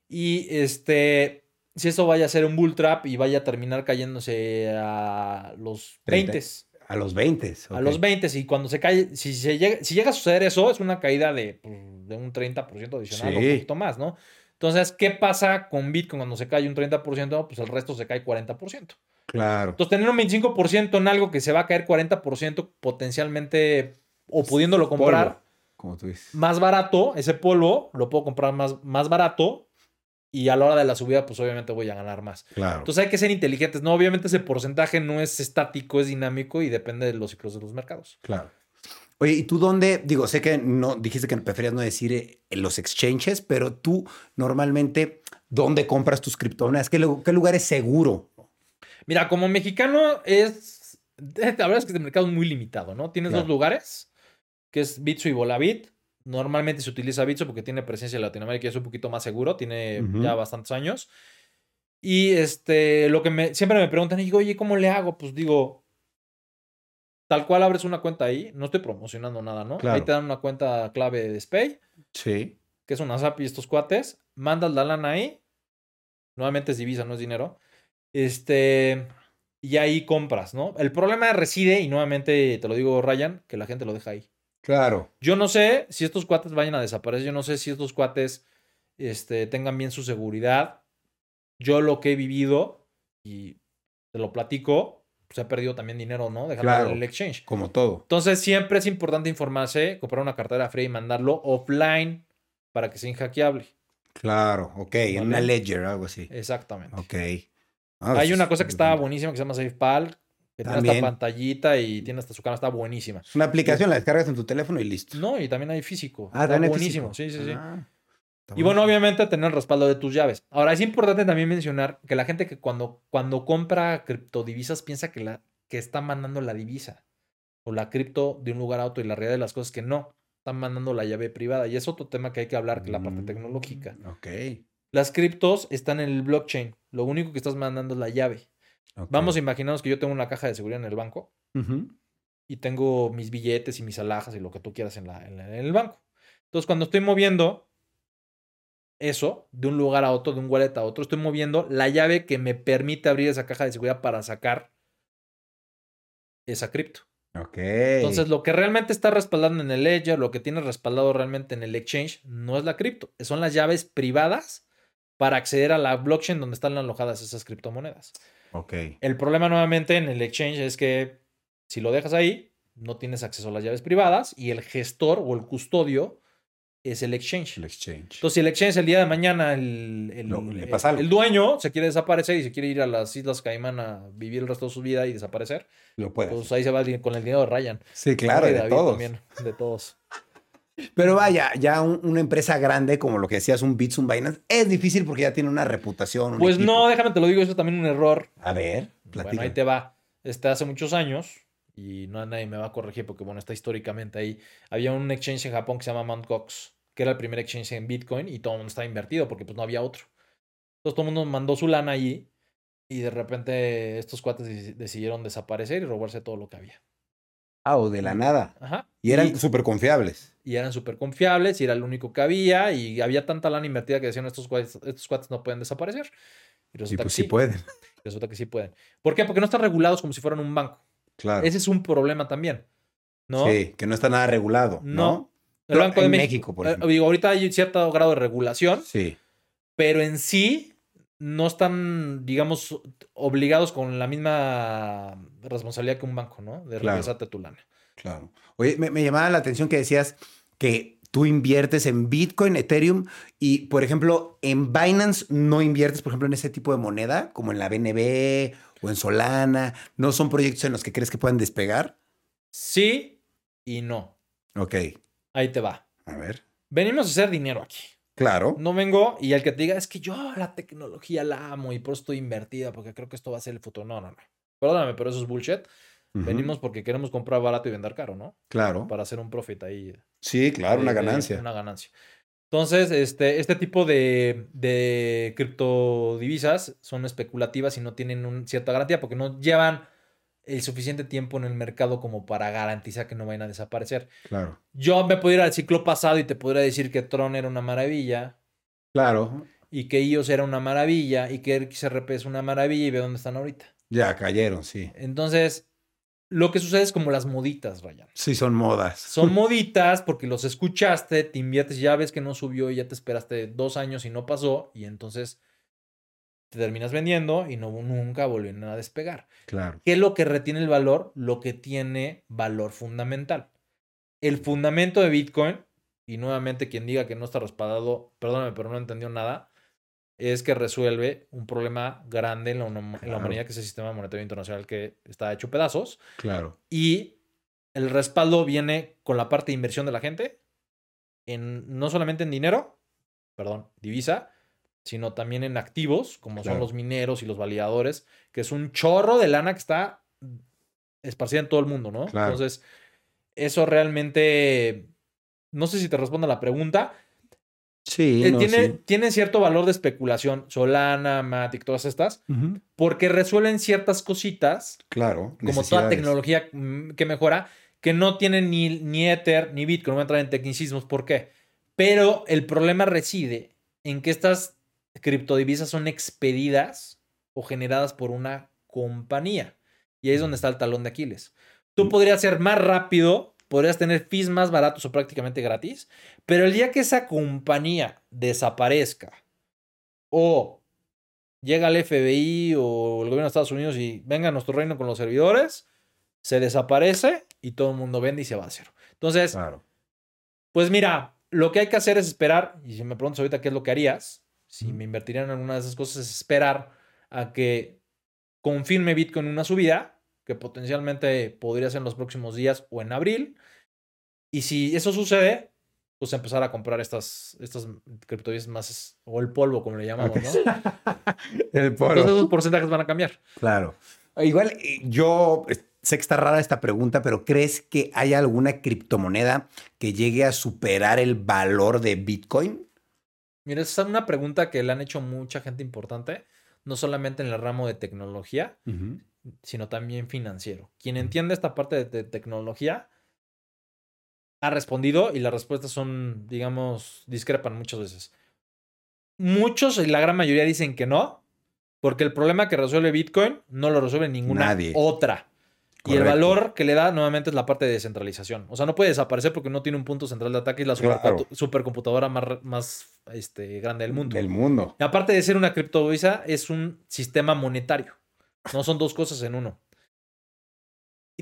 Y este, si eso vaya a ser un bull trap y vaya a terminar cayéndose a los 30. 20. A los 20. A los 20 y cuando se cae, si, se llega, si llega a suceder eso, es una caída de, pues, de un 30% adicional o un poquito más, ¿no? Entonces, ¿qué pasa con Bitcoin cuando se cae un 30%? Pues el resto se cae 40%. Claro. Entonces, tener un 25% en algo que se va a caer 40% potencialmente o pudiéndolo comprar Polvo, como tú dices. más barato, ese polvo lo puedo comprar más, más barato y a la hora de la subida, pues obviamente voy a ganar más. Claro. Entonces hay que ser inteligentes, ¿no? Obviamente ese porcentaje no es estático, es dinámico y depende de los ciclos de los mercados. Claro. Oye, ¿y tú dónde? Digo, sé que no dijiste que preferías no decir eh, en los exchanges, pero tú normalmente, ¿dónde compras tus criptomonedas? ¿Qué, lu- qué lugar es seguro? Mira, como mexicano es. La verdad es que este mercado es muy limitado, ¿no? Tienes Claro. dos lugares, que es Bitso y Volavit. Normalmente se utiliza Bitso porque tiene presencia en Latinoamérica y es un poquito más seguro, tiene ya bastantes años. Y este, lo que me, siempre me preguntan, y digo, oye, ¿cómo le hago? Pues digo, tal cual abres una cuenta ahí, no estoy promocionando nada, ¿no? Claro. Ahí te dan una cuenta clave de Spay, Sí. que es una SAP y estos cuates, mandas la lana ahí, nuevamente es divisa, no es dinero, este, y ahí compras, ¿no? El problema reside, y nuevamente te lo digo Ryan, que la gente lo deja ahí. Claro. Yo no sé si estos cuates vayan a desaparecer, yo no sé si estos cuates este, tengan bien su seguridad. Yo lo que he vivido, y te lo platico, se ha perdido también dinero, ¿no? Dejando Claro. el exchange. Como todo. Entonces siempre es importante informarse, comprar una cartera fría y mandarlo offline para que sea inhackeable. Claro, ok. En una ledger, algo así. Exactamente. Ok. Ah, Hay pues, una cosa que está buenísima que se llama SafePal, que tiene esta También. pantallita y tiene hasta su cámara, está buenísima. Es una aplicación, la descargas en tu teléfono y listo. No, y también hay físico. Ah, está también buenísimo. físico. Sí, sí, sí. Ah, Y bueno, obviamente tener el respaldo de tus llaves. Ahora, es importante también mencionar que la gente que cuando, cuando compra criptodivisas piensa que, la, que está mandando la divisa o la cripto de un lugar a otro y la realidad de las cosas es que no. Están mandando la llave privada. Y es otro tema que hay que hablar, que es la parte Mm, tecnológica. Ok. Las criptos están en el blockchain. Lo único que estás mandando es la llave. Vamos a imaginarnos que yo tengo una caja de seguridad en el banco y tengo mis billetes y mis alhajas y lo que tú quieras en, la, en, la- en el banco. Entonces, cuando estoy moviendo eso de un lugar a otro, de un wallet a otro, estoy moviendo la llave que me permite abrir esa caja de seguridad para sacar esa cripto. Ok. Entonces, lo que realmente está respaldando en el ledger, lo que tiene respaldado realmente en el exchange, no es la cripto, son las llaves privadas para acceder a la blockchain donde están alojadas esas criptomonedas. Ok. El problema nuevamente en el exchange es que si lo dejas ahí, no tienes acceso a las llaves privadas y el gestor o el custodio es el exchange. El exchange. Entonces, si el exchange el día de mañana, el, el, No, le el- pasa algo. el dueño se quiere desaparecer y se quiere ir a las Islas Caimán a vivir el resto de su vida y desaparecer, Lo puedes. pues ahí se va con el dinero de Ryan. sí, claro, Y de todos. también, de todos. Pero vaya, ya un- una empresa grande como lo que decías, un Bits, un Binance, es difícil porque ya tiene una reputación. un Pues equipo. no, déjame te lo digo, eso es también un error. A ver, Bueno, ahí te va. Este hace muchos años, y no nadie me va a corregir porque, bueno, está históricamente ahí. Había un exchange en Japón que se llama Mt. Gox, que era el primer exchange en Bitcoin y todo el mundo estaba invertido porque pues no había otro. Entonces todo el mundo mandó su lana allí y de repente estos cuates deci- decidieron desaparecer y robarse todo lo que había. Ah, o de la nada. Ajá. Y eran súper confiables. y eran súper confiables y era el único que había y había tanta lana invertida que decían estos cuates, estos cuates no pueden desaparecer. Y pues que sí pueden. Resulta que sí pueden. ¿Por qué? Porque no están regulados como si fueran un banco. Claro. Ese es un problema también. ¿No? Sí, que no está nada regulado. No. No. El Banco de. México, por eh, ejemplo. digo, ahorita hay cierto grado de regulación, Sí. pero en sí no están, digamos, obligados con la misma responsabilidad que un banco, ¿no? De Claro. regresarte tu lana. Claro. Oye, me, me llamaba la atención que decías que tú inviertes en Bitcoin, Ethereum y, por ejemplo, en Binance no inviertes, por ejemplo, en ese tipo de moneda, como en la BNB o en Solana. ¿No son proyectos en los que crees que puedan despegar? Sí y no. Ok. Ahí te va. A ver. Venimos a hacer dinero aquí. Claro. No vengo y el que te diga es que yo la tecnología la amo y por eso estoy invertida porque creo que esto va a ser el futuro. No, no, no. Perdóname, pero eso es bullshit. Venimos porque queremos comprar barato y vender caro, ¿no? Claro. Para hacer un profit ahí. Sí, claro, una de- de- ganancia. Una ganancia. Entonces, este, este tipo de, de criptodivisas son especulativas y no tienen un, cierta garantía porque no llevan el suficiente tiempo en el mercado como para garantizar que no vayan a desaparecer. Claro. Yo me puedo ir al ciclo pasado y te podría decir que Tron era una maravilla Claro. y que IOS era una maravilla y que XRP es una maravilla y ve dónde están ahorita. Ya cayeron, sí. Entonces, lo que sucede es como las moditas, Ryan. Sí, son modas. Son moditas porque los escuchaste, te inviertes, ya ves que no subió y ya te esperaste dos años y no pasó y entonces te terminas vendiendo y no, nunca volvieron a despegar. Claro. ¿Qué es lo que retiene el valor? Lo que tiene valor fundamental. El fundamento de Bitcoin, y nuevamente quien diga que no está respaldado, perdóname, pero no entendió nada, es que resuelve un problema grande en la, hum- en la Claro. humanidad, que es el sistema monetario internacional que está hecho pedazos. Claro. Y el respaldo viene con la parte de inversión de la gente, en, no solamente en dinero, perdón, divisa, sino también en activos, como son los mineros y los validadores, que es un chorro de lana que está esparcida en todo el mundo, ¿no? Claro. Entonces, eso realmente, no sé si te responde a la pregunta, Sí, eh, no, tiene, sí. tiene cierto valor de especulación, Solana, Matic, todas estas, porque resuelven ciertas cositas Claro. como toda tecnología mm, que mejora, que no tiene ni, ni Ether ni Bitcoin. No voy a entrar en tecnicismos, ¿por qué? Pero el problema reside en que estas criptodivisas son expedidas o generadas por una compañía. Y ahí es donde está el talón de Aquiles. Tú Mm. podrías ser más rápido podrías tener fees más baratos o prácticamente gratis, pero el día que esa compañía desaparezca o llega el FBI o el gobierno de Estados Unidos y venga a nuestro reino con los servidores, se desaparece y todo el mundo vende y se va a cero. Entonces, Claro. pues mira, lo que hay que hacer es esperar, y si me preguntas ahorita qué es lo que harías, si me invertirían en alguna de esas cosas, es esperar a que confirme Bitcoin una subida, que potencialmente podría ser en los próximos días o en abril. Y si eso sucede, pues empezar a comprar estas, estas criptomonedas más, o el polvo, como le llamamos. ¿no? El polo. Entonces esos porcentajes van a cambiar. Claro. Igual eh, yo sé que está rara esta pregunta, pero ¿crees que hay alguna criptomoneda que llegue a superar el valor de Bitcoin? Mira, esa es una pregunta que le han hecho mucha gente importante, no solamente en el ramo de tecnología, sino también financiero. Quien entiende esta parte de, de tecnología ha respondido y las respuestas son, digamos, discrepan muchas veces. Muchos y la gran mayoría dicen que no, porque el problema que resuelve Bitcoin no lo resuelve ninguna Nadie. otra. Y el valor que le da nuevamente es la parte de descentralización. O sea, no puede desaparecer porque no tiene un punto central de ataque y es la Claro. supercomputadora más, este, grande del mundo. Del mundo. Y aparte de ser una criptovisa, es un sistema monetario. No son dos cosas en uno.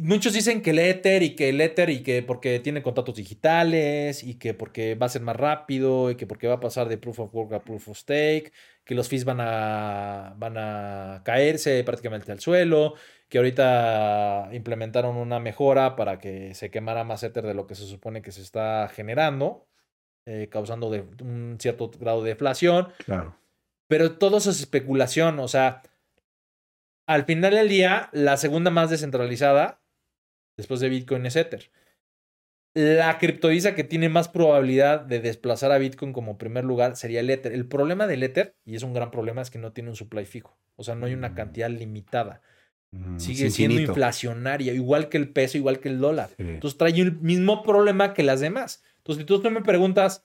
Muchos dicen que el Ether y que el Ether y que porque tiene contratos digitales y que porque va a ser más rápido y que porque va a pasar de Proof of Work a Proof of Stake, que los fees van a, van a caerse prácticamente al suelo, que ahorita implementaron una mejora para que se quemara más Ether de lo que se supone que se está generando, eh, causando de- un cierto grado de deflación. Claro. Pero todo eso es especulación. O sea, al final del día, la segunda más descentralizada, después de Bitcoin, es Ether. La criptovisa que tiene más probabilidad de desplazar a Bitcoin como primer lugar sería el Ether. El problema del Ether, y es un gran problema, es que no tiene un supply fijo. O sea, no hay una Mm. cantidad limitada. Mm, Sigue siendo infinito. inflacionaria, igual que el peso, igual que el dólar. Sí. Entonces trae el mismo problema que las demás. Entonces, si tú tú me preguntas,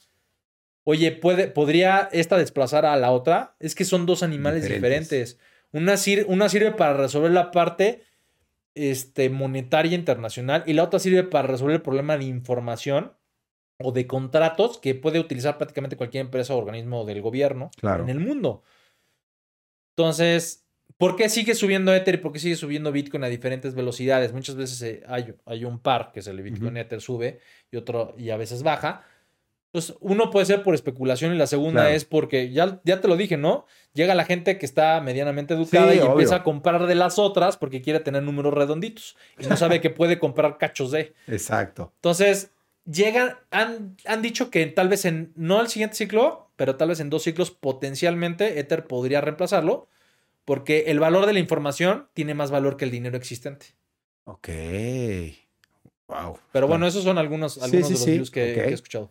oye, ¿puede, ¿podría esta desplazar a la otra? Es que son dos animales Diferentes. diferentes. Una, sir- una sirve para resolver la parte este, monetaria internacional y la otra sirve para resolver el problema de información o de contratos que puede utilizar prácticamente cualquier empresa o organismo del gobierno Claro. en el mundo. Entonces, ¿por qué sigue subiendo Ether y por qué sigue subiendo Bitcoin a diferentes velocidades? Muchas veces eh, hay, hay un par, que es el Bitcoin Ujú. Ether, sube y otro y a veces baja. Entonces, uno puede ser por especulación y la segunda Claro. es porque, ya, ya te lo dije, ¿no? Llega la gente que está medianamente educada Sí, y obvio. empieza a comprar de las otras porque quiere tener números redonditos y no sabe que puede comprar cachos de. Exacto. Entonces, llegan, han, han dicho que tal vez en, no el siguiente ciclo, pero tal vez en dos ciclos potencialmente Ether podría reemplazarlo, porque el valor de la información tiene más valor que el dinero existente. Ok. Wow. Pero bueno, esos son algunos, algunos sí, de los sí, views que he escuchado.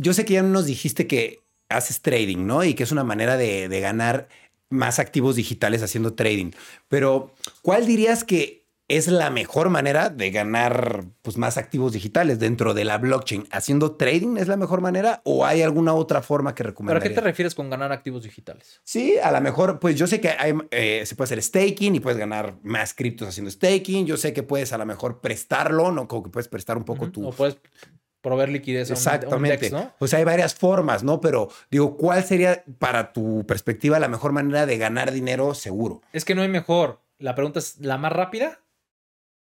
Yo sé que ya nos dijiste que haces trading, ¿no? Y que es una manera de, de ganar más activos digitales haciendo trading. Pero, ¿cuál dirías que es la mejor manera de ganar pues, más activos digitales dentro de la blockchain? ¿Haciendo trading es la mejor manera o hay alguna otra forma que ¿Pero a recomendarías? qué te refieres con ganar activos digitales? Sí, a lo mejor, pues yo sé que hay, eh, se puede hacer staking y puedes ganar más criptos haciendo staking. Yo sé que puedes a lo mejor prestarlo, ¿no? Como que puedes prestar un poco tu, O puedes proveer liquidez a un- a un, Exactamente. DEX, ¿no? O sea, hay varias formas, ¿no? Pero digo, ¿cuál sería para tu perspectiva la mejor manera de ganar dinero seguro? Es que no hay mejor. La pregunta es, ¿la más rápida?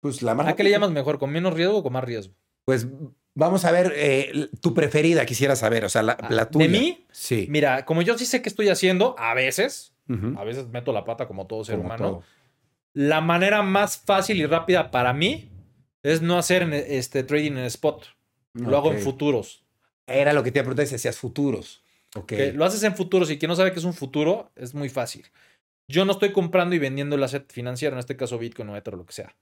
Pues la más ¿A qué le rápida. llamas mejor? ¿Con menos riesgo o con más riesgo? Pues vamos a ver, eh, tu preferida quisiera saber, o sea, la, Ah, la ¿de tuya. mí? Sí. Mira, como yo sí sé qué estoy haciendo, a veces, Ujú. a veces meto la pata como todo ser Como humano. todo. La manera más fácil y rápida para mí es no hacer este trading en spot. Lo hago en futuros. Era lo que te iba a preguntar si hacías futuros. Ok. Que lo haces en futuros y quien no sabe qué es un futuro, es muy fácil. Yo no estoy comprando y vendiendo el asset financiero, en este caso Bitcoin o Ether o lo que sea.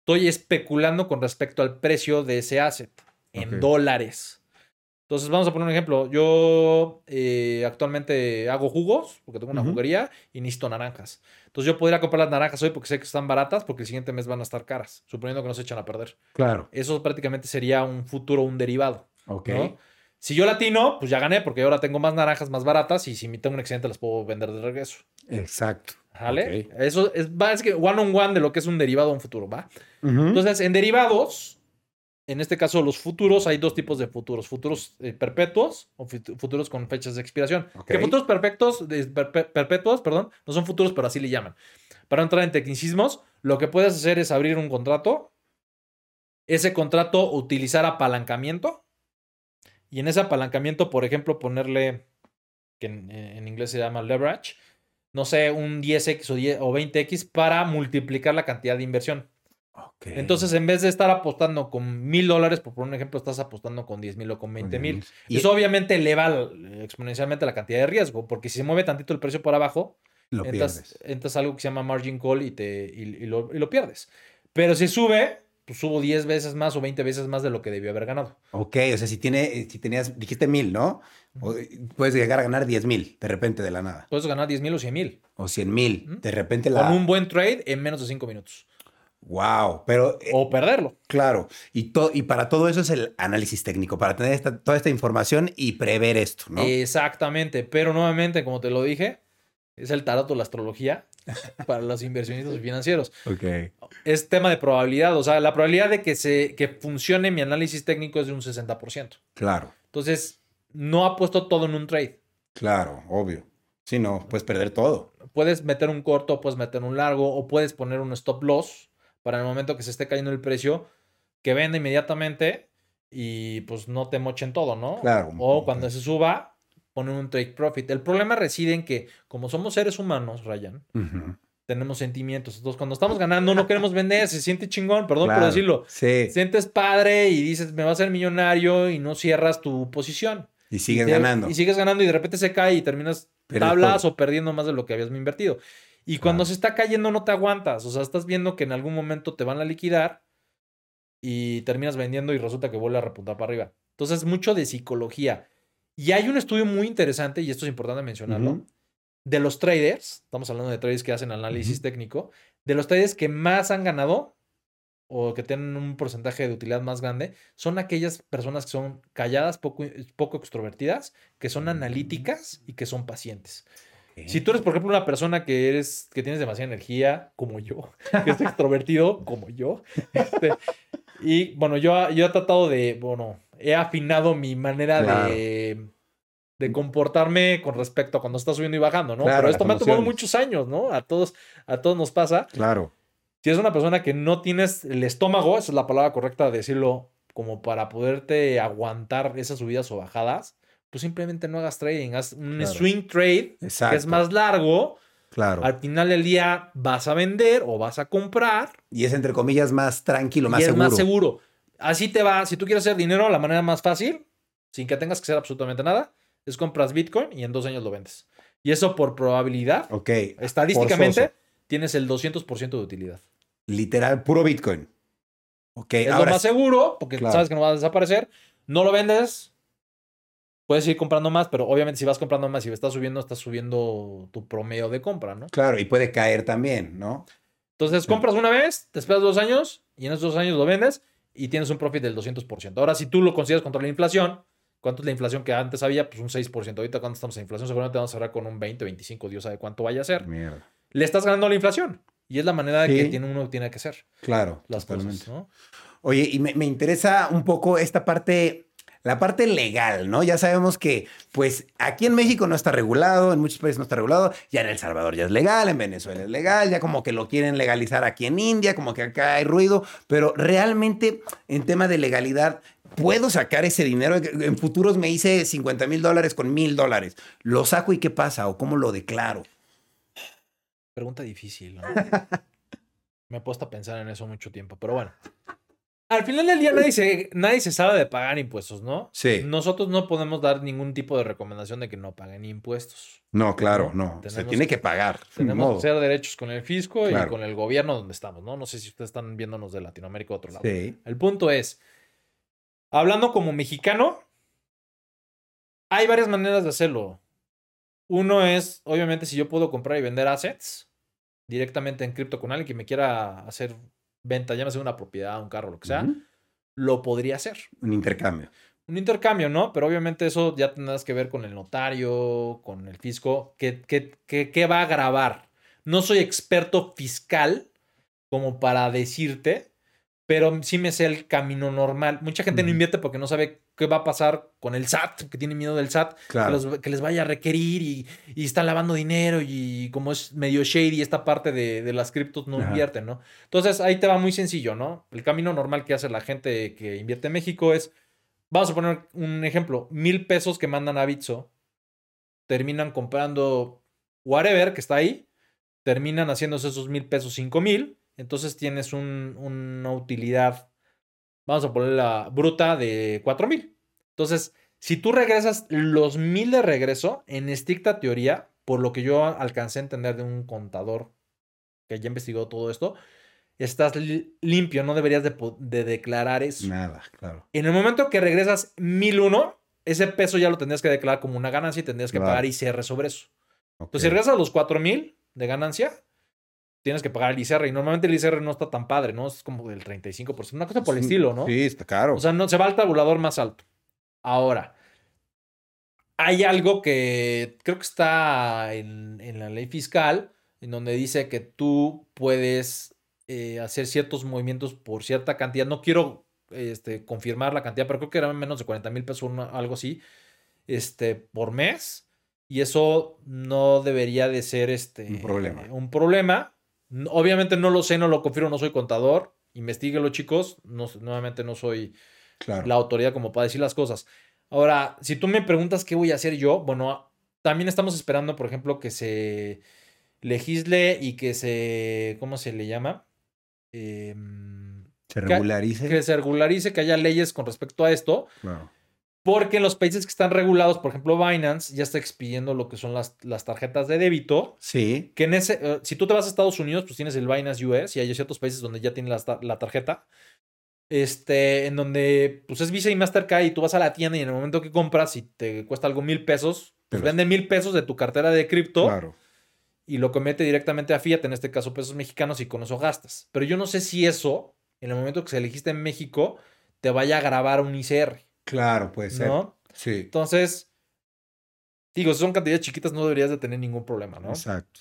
Estoy especulando con respecto al precio de ese asset en dólares. Entonces, vamos a poner un ejemplo. Yo eh, actualmente hago jugos, porque tengo una juguería y necesito naranjas. Entonces, yo podría comprar las naranjas hoy porque sé que están baratas, porque el siguiente mes van a estar caras, suponiendo que no se echan a perder. Claro. Eso prácticamente sería un futuro, un derivado. Ok. ¿no? Si yo latino, pues ya gané, porque ahora tengo más naranjas más baratas y si me tengo un accidente las puedo vender de regreso. Exacto. ¿Vale? Eso es, es que one on one de lo que es un derivado a un futuro, ¿va? Entonces, en derivados, en este caso los futuros, hay dos tipos de futuros. Futuros eh, perpetuos o futuros con fechas de expiración. Que futuros perfectos, de, perpetuos, perdón, no son futuros, pero así le llaman. Para entrar en tecnicismos, lo que puedes hacer es abrir un contrato, ese contrato utilizar apalancamiento y en ese apalancamiento, por ejemplo, ponerle, que en, inglés se llama leverage, no sé, un 10x o, 20x para multiplicar la cantidad de inversión. Entonces, en vez de estar apostando con mil dólares, por poner un ejemplo, estás apostando con 10 mil o con 20 mil. Y eso obviamente eleva exponencialmente la cantidad de riesgo, porque si se mueve tantito el precio por abajo, lo entras, entras algo que se llama margin call y, te, y, lo, y lo pierdes. Pero si sube, pues subo 10 veces más o 20 veces más de lo que debió haber ganado. Ok, o sea, si, tiene, si tenías, dijiste mil, ¿no? puedes llegar a ganar 10 mil de repente de la nada. Puedes ganar 10 mil o 100 mil. O 100 mil. De repente la... Con un buen trade en menos de 5 minutos. Wow, pero... Eh, o perderlo. Claro, y, y para todo eso es el análisis técnico, para tener toda esta información y prever esto, ¿no? Exactamente, pero nuevamente, como te lo dije, es el tarot la astrología para los inversionistas financieros. Ok. Es tema de probabilidad. O sea, la probabilidad de que, se, que funcione mi análisis técnico es de un 60%. Claro. Entonces, no ha puesto todo en un trade. Claro, obvio. Si no, puedes perder todo. Puedes meter un corto, puedes meter un largo, o puedes poner un stop loss para el momento que se esté cayendo el precio, que venda inmediatamente y pues no te mochen todo, ¿no? Claro. O cuando se suba, poner un take profit. El problema reside en que, como somos seres humanos, Ryan, tenemos sentimientos. Entonces, cuando estamos ganando, no queremos vender, se siente chingón, perdón por decirlo. Sí. Sientes padre y dices, me va a ser millonario y no cierras tu posición. Y sigues ganando. Y sigues ganando y de repente se cae y terminas tablas o perdiendo más de lo que habías invertido. Y cuando se está cayendo no te aguantas. O sea, estás viendo que en algún momento te van a liquidar y terminas vendiendo y resulta que vuelve a repuntar para arriba. Entonces, mucho de psicología. Y hay un estudio muy interesante, y esto es importante mencionarlo, de los traders, estamos hablando de traders que hacen análisis técnico, de los traders que más han ganado o que tienen un porcentaje de utilidad más grande, son aquellas personas que son calladas, poco, poco extrovertidas, que son analíticas y que son pacientes. Si tú eres, por ejemplo, una persona que eres, que tienes demasiada energía, como yo, que es extrovertido, como yo, este, y bueno, yo, yo he tratado de, bueno, he afinado mi manera de, de comportarme con respecto a cuando está subiendo y bajando, ¿no? Pero esto me ha tomado muchos años, ¿no? A todos, a todos nos pasa. Claro. Si es una persona que no tienes el estómago, esa es la palabra correcta de decirlo, como para poderte aguantar esas subidas o bajadas, pues simplemente no hagas trading, haz un swing trade que es más largo. Claro. Al final del día vas a vender o vas a comprar. Y es entre comillas más tranquilo, más y seguro. Es más seguro. Así te va. Si tú quieres hacer dinero, la manera más fácil, sin que tengas que hacer absolutamente nada, es compras Bitcoin y en dos años lo vendes. Y eso por probabilidad. Ok. Estadísticamente, tienes el 200% de utilidad. Literal, puro Bitcoin. Ok. Es lo más seguro, porque sabes que no va a desaparecer. No lo vendes, puedes ir comprando más, pero obviamente si vas comprando más y estás subiendo, estás subiendo tu promedio de compra, ¿no? Claro, y puede caer también, ¿no? Entonces compras una vez, te esperas dos años y en esos dos años lo vendes y tienes un profit del 200%. Ahora, si tú lo consideras contra la inflación, ¿cuánto es la inflación que antes había? Pues un 6%. Ahorita cuando estamos en inflación, seguramente vamos a cerrar con un 20, 25, Dios sabe cuánto vaya a ser. Mierda. Le estás ganando la inflación. Y es la manera de que tiene uno tiene que ser. Claro. Las cosas, ¿no? Oye, y me, me interesa un poco esta parte la parte legal, ¿no? Ya sabemos que, pues, aquí en México no está regulado, en muchos países no está regulado, ya en El Salvador ya es legal, en Venezuela es legal, ya como que lo quieren legalizar aquí en India, como que acá hay ruido, pero realmente en tema de legalidad, ¿puedo sacar ese dinero? En futuros me hice 50 mil dólares con mil dólares. ¿Lo saco y qué pasa? ¿O cómo lo declaro? Pregunta difícil, ¿no? me he puesto a pensar en eso mucho tiempo, pero bueno. Al final del día nadie se, nadie se sabe de pagar impuestos, ¿no? Sí. Nosotros no podemos dar ningún tipo de recomendación de que no paguen impuestos. No, claro, no. se tiene que pagar. Tenemos que ser derechos con el fisco y con el gobierno donde estamos, ¿no? No sé si ustedes están viéndonos de Latinoamérica o otro lado. Sí. El punto es, hablando como mexicano, hay varias maneras de hacerlo. Uno es, obviamente, si yo puedo comprar y vender assets directamente en cripto con alguien que me quiera hacer venta, llámese una propiedad, un carro, lo que sea, lo podría hacer. Un intercambio. Un intercambio, ¿no? Pero obviamente eso ya tendrás que ver con el notario, con el fisco, ¿qué, qué, va a grabar? No soy experto fiscal como para decirte, pero sí me sé el camino normal. Mucha gente no invierte porque no sabe qué va a pasar con el SAT, que tiene miedo del SAT, Claro. que, los- que les vaya a requerir y, y están lavando dinero y como es medio shady esta parte de, de las criptos, no Ajá. invierten, ¿no? Entonces ahí te va muy sencillo, ¿no? El camino normal que hace la gente que invierte en México es, vamos a poner un ejemplo, mil pesos que mandan a Bitso, terminan comprando whatever que está ahí, terminan haciéndose esos mil pesos cinco mil, entonces tienes un- una utilidad, vamos a ponerla bruta de cuatro mil. Entonces, si tú regresas los mil de regreso, en estricta teoría, por lo que yo alcancé a entender de un contador que ya investigó todo esto, estás li- limpio, no deberías de, declarar eso. Nada, claro. En el momento que regresas 1001, ese peso ya lo tendrías que declarar como una ganancia y tendrías que Claro. pagar ICR sobre eso. Entonces, si regresas a los 4000 de ganancia, tienes que pagar el ICR. Y normalmente el ICR no está tan padre, ¿no? Es como del 35%. Una cosa por el estilo, ¿no? Sí, está caro. O sea, no, se va al tabulador más alto. Ahora, hay algo que creo que está en, en la ley fiscal, en donde dice que tú puedes eh, hacer ciertos movimientos por cierta cantidad. No quiero este, confirmar la cantidad, pero creo que eran menos de 40 mil pesos, algo así, este, por mes. Y eso no debería de ser este, Un problema. Un problema. Obviamente no lo sé, no lo confirmo, no soy contador. Investíguelo, chicos. No, nuevamente no soy claro. la autoridad como para decir las cosas. Ahora, si tú me preguntas qué voy a hacer yo, bueno, también estamos esperando, por ejemplo, que se legisle y que se, ¿cómo se le llama? Em, Se regularice. que se regularice, que haya leyes con respecto a esto, Claro. Porque en los países que están regulados, por ejemplo, Binance ya está expidiendo lo que son las, las tarjetas de débito, Sí. que en ese, eh, si tú te vas a Estados Unidos, pues tienes el Binance US y hay ciertos países donde ya tienen la, la tarjeta. Este, en donde pues es Visa y Mastercard y tú vas a la tienda y en el momento que compras y te cuesta algo mil pesos, pues Pero- venden mil pesos de tu cartera de cripto Claro. y lo comete directamente a Fiat, en este caso pesos mexicanos, y con eso gastas. Pero yo no sé si eso, en el momento que se elegiste en México, te vaya a grabar un ICR, Claro, puede ser. ¿no? Sí. Entonces, digo, si son cantidades chiquitas no deberías de tener ningún problema, ¿no? Exacto.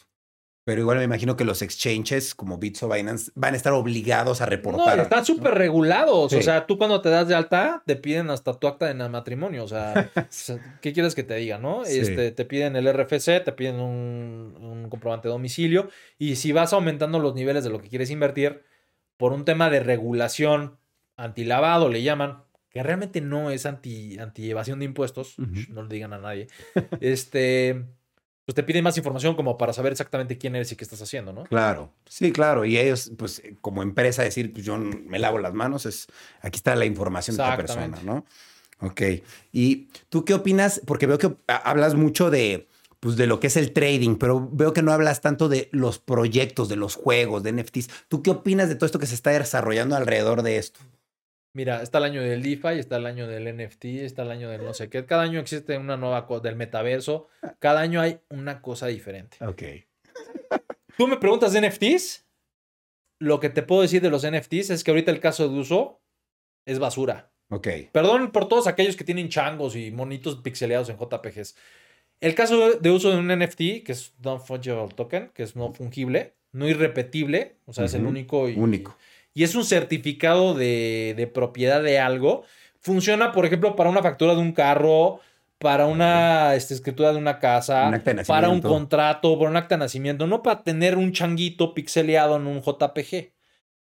Pero igual me imagino que los exchanges como Bits o Binance van a estar obligados a No, reportar. están súper regulados. O sea, tú cuando te das de alta, te piden hasta tu acta de matrimonio. O sea, o sea, ¿qué quieres que te diga, no? Sí. Este, te piden el RFC, te piden un, un comprobante de domicilio. Y si vas aumentando los niveles de lo que quieres invertir, por un tema de regulación antilavado, le llaman, que realmente no es anti, anti evasión de impuestos, no le digan a nadie. este, pues te piden más información como para saber exactamente quién eres y qué estás haciendo, ¿no? Claro, sí, claro. Y ellos, pues, como empresa, decir, pues yo me lavo las manos, es aquí está la información de esta persona. ¿no? Ok. ¿Y tú qué opinas? Porque veo que ha- hablas mucho de, pues, de lo que es el trading, pero veo que no hablas tanto de los proyectos, de los juegos, de NFTs. ¿Tú qué opinas de todo esto que se está desarrollando alrededor de esto? Mira, está el año del DeFi, está el año del NFT, está el año del no sé qué. Cada año existe una nueva cosa del metaverso. Cada año hay una cosa diferente. Ok. Tú me preguntas de NFTs. Lo que te puedo decir de los NFTs es que ahorita el caso de uso es basura. Ok. Perdón por todos aquellos que tienen changos y monitos pixeleados en JPGs. El caso de uso de un NFT, que es Non-Fungible Token, que es no fungible, no irrepetible, o sea, es el único y, Único. y es un certificado de, de propiedad de algo. Funciona, por ejemplo, para una factura de un carro, para una este, escritura de una casa, Un acta de para un contrato, para un acta de nacimiento, no para tener un changuito pixeleado en un JPG.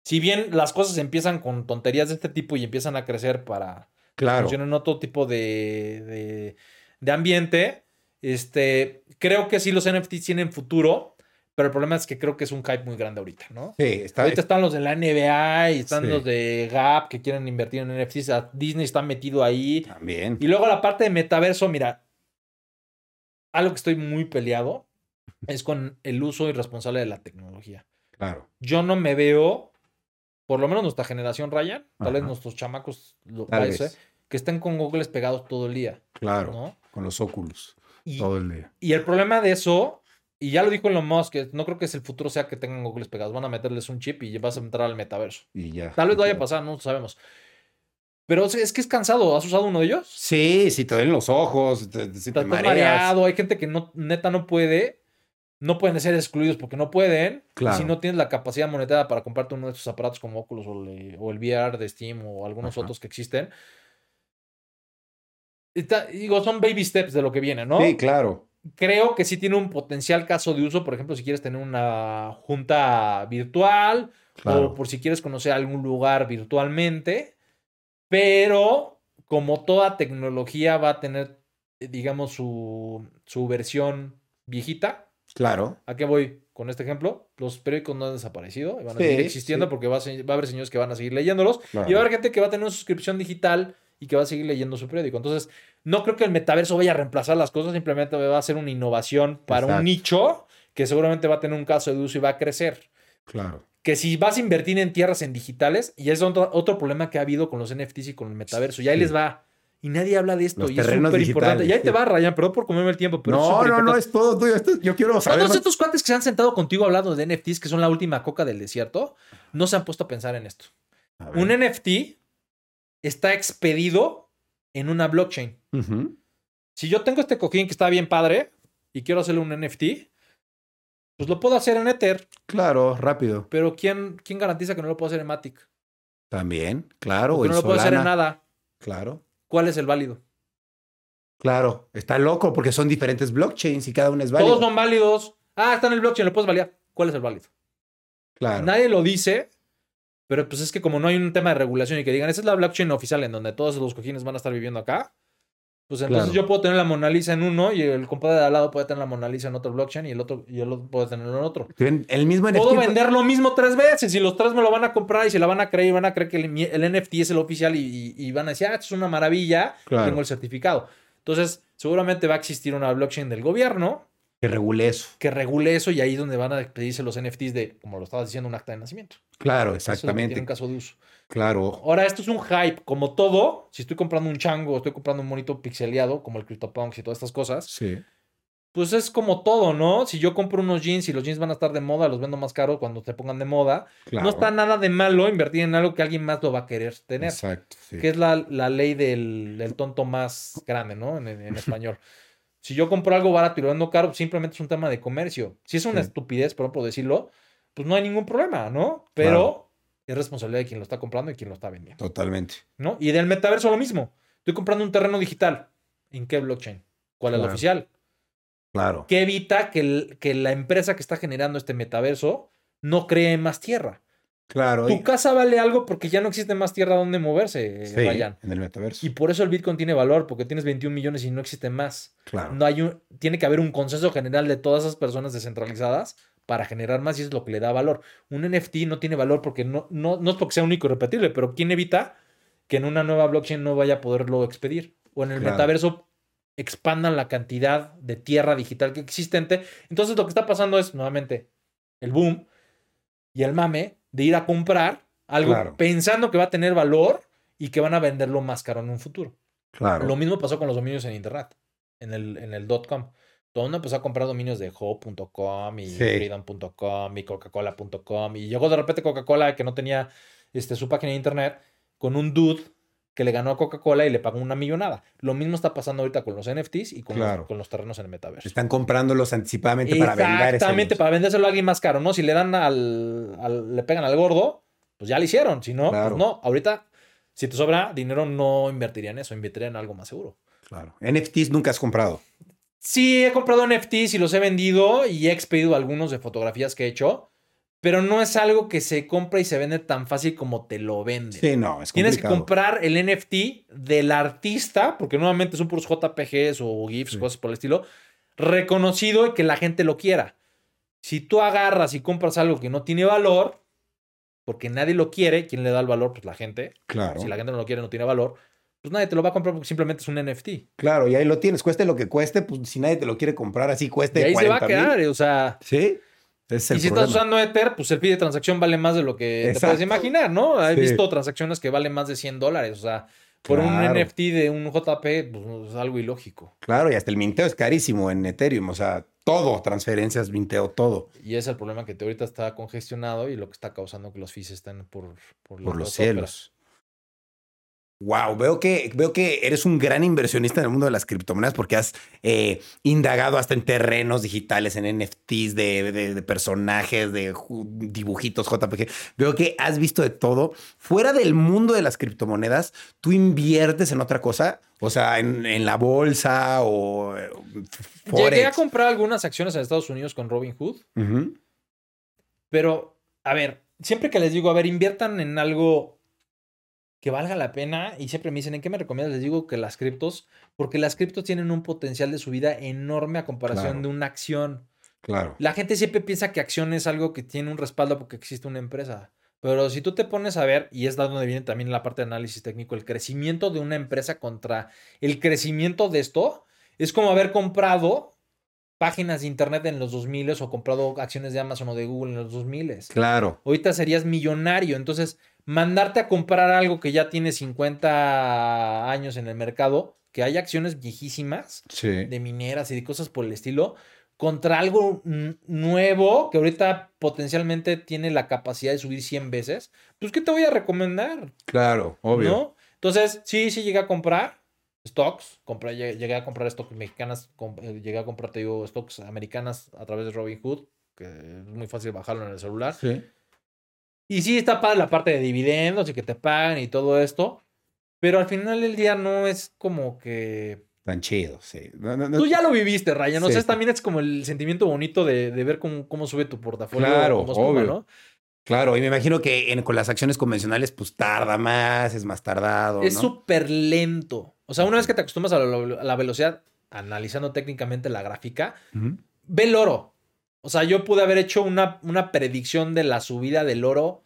Si bien las cosas empiezan con tonterías de este tipo y empiezan a crecer para Claro. funcionar en otro tipo de, de, de ambiente, este, creo que sí los NFTs tienen futuro, pero el problema es que creo que es un hype muy grande ahorita, ¿no? Sí, está Ahorita están los de la NBA y están Sí. los de Gap que quieren invertir en NFTs. a- Disney está metido ahí. también. Y luego la parte de metaverso, mira, algo que estoy muy peleado es con el uso irresponsable de la tecnología. Claro. Yo no me veo, por lo menos nuestra generación, Ryan, tal vez Ajá. nuestros chamacos, lo, vez. ser, que estén con Googles pegados todo el día, Claro. ¿no? Con los óculos. Y, Todo el día. y el problema de eso, y ya lo dijo Elon Musk, que no creo que es el futuro sea que tengan Googles pegados, van a meterles un chip y vas a entrar al metaverso. Y ya. Tal vez vaya a pasar, no sabemos. Pero es- que es cansado. ¿Has usado uno de ellos? Sí, sí, te duelen los ojos, te, te- sí te mareas. mareado. Hay gente que no, neta no puede no pueden ser excluidos porque no pueden. Claro. si no tienes la capacidad monetaria para comprarte uno de estos aparatos como Oculus o, le- o el VR de Steam o algunos Ajá. otros que existen. está- digo, son baby steps de lo que viene, ¿no? Sí, claro. Creo que sí tiene un potencial caso de uso, por ejemplo, si quieres tener una junta virtual o por si quieres conocer algún lugar virtualmente, pero como toda tecnología va a tener, eh, digamos, su, su versión viejita. Claro. ¿A qué voy con este ejemplo? Los periódicos no han desaparecido, van a Sí, seguir existiendo sí. porque va a, se- va a haber señores que van a seguir leyéndolos claro. y va a haber gente que va a tener una suscripción digital y que va a seguir leyendo su periódico. Entonces, no creo que el metaverso vaya a reemplazar las cosas, simplemente va a ser una innovación para Exacto. un nicho que seguramente va a tener un caso de uso y va a crecer. Claro. Que si vas a invertir en tierras en digitales, y es otro, otro problema que ha habido con los NFTs y con el metaverso, y ahí Sí. les va. Y nadie habla de esto, Los y es súper importante. Y ahí te va, Ryan, perdón por comerme el tiempo, pero no, no, no, es todo tuyo. Esto- yo quiero saber. Todos estos cuates que se han sentado contigo hablando de NFTs, que son la última coca del desierto, no se han puesto a pensar en esto. Un NFT está expedido en una blockchain. Si yo tengo este cojín que está bien padre y quiero hacerle un NFT, pues lo puedo hacer en Ether, Claro, rápido. pero ¿quién, quién garantiza que no lo puedo hacer en Matic? También, claro. O no lo puedo hacer en nada. Claro. ¿Cuál es el válido? Claro. Está loco porque son diferentes blockchains y cada una es válida. Todos son válidos. Ah, está en el blockchain, lo puedes validar. ¿Cuál es el válido? Claro. Nadie lo dice, pero pues es que como no hay un tema de regulación y que digan, esa es la blockchain oficial en donde todos los cojines van a estar viviendo acá, pues entonces Claro. yo puedo tener la Mona Lisa en uno y el compadre de al lado puede tener la Mona Lisa en otro blockchain y el otro y el otro puede tenerlo en otro. El mismo NFT. Puedo vender lo mismo tres veces y los tres me lo van a comprar y se la van a creer y van a creer que el, el NFT es el oficial y, y- y van a decir, ah, esto es una maravilla, Claro. tengo el certificado. Entonces, seguramente va a existir una blockchain del gobierno Que regule eso. que regule eso y ahí es donde van a pedirse los NFTs de, como lo estabas diciendo, un acta de nacimiento. Claro, Eso es exactamente. un caso de uso. Claro. Ahora, esto es un hype, como todo. Si estoy comprando un chango, estoy comprando un monito pixeleado, como el CryptoPunks y todas estas cosas, Sí. pues es como todo, ¿no? Si yo compro unos jeans y los jeans van a estar de moda, los vendo más caro cuando se pongan de moda. Claro. No está nada de malo invertir en algo que alguien más lo va a querer tener. Exacto. sí. Que es la, la ley del, del tonto más grande, ¿no? En, en español. Si yo compro algo barato y lo vendo caro, simplemente es un tema de comercio. Si es una Sí. estupidez, por ejemplo, decirlo, pues no hay ningún problema, ¿no? Pero Claro. es responsabilidad de quien lo está comprando y quien lo está vendiendo. Totalmente. ¿no? Y del metaverso lo mismo. Estoy comprando un terreno digital. ¿En qué blockchain? ¿Cuál es la oficial? Claro. ¿Qué evita que, el- que la empresa que está generando este metaverso no cree más tierra? Claro. Tu y- casa vale algo porque ya no existe más tierra donde moverse, sí, Ryan. en el metaverso. Y por eso el Bitcoin tiene valor, porque tienes 21 millones y no existe más. claro. No hay un, tiene que haber un consenso general de todas esas personas descentralizadas para generar más y es lo que le da valor. Un NFT no tiene valor porque no, no, no es porque sea único y repetible, pero ¿quién evita que en una nueva blockchain no vaya a poderlo expedir? O en el Claro. metaverso expandan la cantidad de tierra digital que existente. Entonces lo que está pasando es, nuevamente, el boom y el mame de ir a comprar algo Claro. pensando que va a tener valor y que van a venderlo más caro en un futuro. Claro. Lo mismo pasó con los dominios en internet, en el, en el .com. Todo el mundo empezó a comprar dominios de ho.com y Sí. freedom.com y coca-cola.com y llegó de repente Coca-Cola que no tenía este, su página de internet con un dude que le ganó a Coca-Cola y le pagó una millonada. Lo mismo está pasando ahorita con los NFTs y con, los- Claro. con los terrenos en el metaverso. Están comprándolos anticipadamente para vender. Exactamente, para vendérselo a alguien más caro, ¿no? Si le dan al, al- le pegan al gordo, pues ya lo hicieron. Si no, Claro. pues no. Ahorita, si te sobra dinero, no invertiría en eso, invertiría en algo más seguro. Claro. NFTs nunca has comprado. Sí, he comprado NFTs y los he vendido y he expedido algunos de fotografías que he hecho, pero no es algo que se compra y se vende tan fácil como te lo venden. Sí, no, es Tienes que comprar el NFT del artista, porque nuevamente son puros JPGs o GIFs, Sí. cosas por el estilo, reconocido y que la gente lo quiera. Si tú agarras y compras algo que no tiene valor, porque nadie lo quiere, ¿quién le da el valor? Pues la gente. Claro. Si la gente no lo quiere, no tiene valor, pues nadie te lo va a comprar porque simplemente es un NFT. Claro, y ahí lo tienes. Cueste lo que cueste, pues si nadie te lo quiere comprar así, cueste y ahí se va a 40,000. quedar, o sea... Sí. Es y si problema. estás usando Ether, pues el fee de transacción vale más de lo que te puedes imaginar, ¿no? He Sí. visto transacciones que valen más de 100 dólares. O sea, por un. NFT de un JP, pues es algo ilógico. Claro, y hasta el minteo es carísimo en Ethereum. O sea, todo, transferencias, minteo, todo. Y es el problema que te ahorita está congestionado y lo que está causando que los fees estén por, por, Por los óperas. cielos. Wow, veo que, veo que eres un gran inversionista en el mundo de las criptomonedas porque has eh, indagado hasta en terrenos digitales, en NFTs de, de- de personajes, de dibujitos JPG. Veo que has visto de todo. Fuera del mundo de las criptomonedas, ¿tú inviertes en otra cosa? O sea, en, en la bolsa o eh, Llegué a Forex. comprar algunas acciones en Estados Unidos con Robinhood, Ujú. pero, a ver, siempre que les digo, a ver, inviertan en algo que valga la pena y siempre me dicen, ¿en qué me recomiendas? Les digo que las criptos, porque las criptos tienen un potencial de subida enorme a comparación Claro. de una acción. Claro. La gente siempre piensa que acción es algo que tiene un respaldo porque existe una empresa. Pero si tú te pones a ver, y es de donde viene también la parte de análisis técnico, el crecimiento de una empresa contra el crecimiento de esto, es como haber comprado páginas de internet en los 2000 o comprado acciones de Amazon o de Google en los 2000. Claro. Ahorita serías millonario. Entonces, mandarte a comprar algo que ya tiene 50 años en el mercado, que hay acciones viejísimas Sí. de mineras y de cosas por el estilo, contra algo nuevo que ahorita potencialmente tiene la capacidad de subir 100 veces, pues ¿qué te voy a recomendar? Claro, obvio. ¿No? Entonces, sí, sí llegué a comprar stocks, compré, llegué a comprar stocks mexicanas, com- eh, llegué a comprar, te digo, stocks americanas a través de Robinhood, que es muy fácil bajarlo en el celular. Sí. Y sí está padre la parte de dividendos y que te pagan y todo esto, pero al final del día no es como que... Tan chido, sí. No, no, no. Tú ya lo viviste, Ryan. O Sí, sí. también es como el sentimiento bonito de, de ver cómo, cómo sube tu portafolio. Claro, espuma, obvio. ¿no? Claro, y me imagino que en- con las acciones convencionales, pues tarda más, es más tardado. Es ¿no? súper lento. O sea, una vez que te acostumbras a la, a la velocidad, analizando técnicamente la gráfica, ve el oro. O sea, yo pude haber hecho una, una predicción de la subida del oro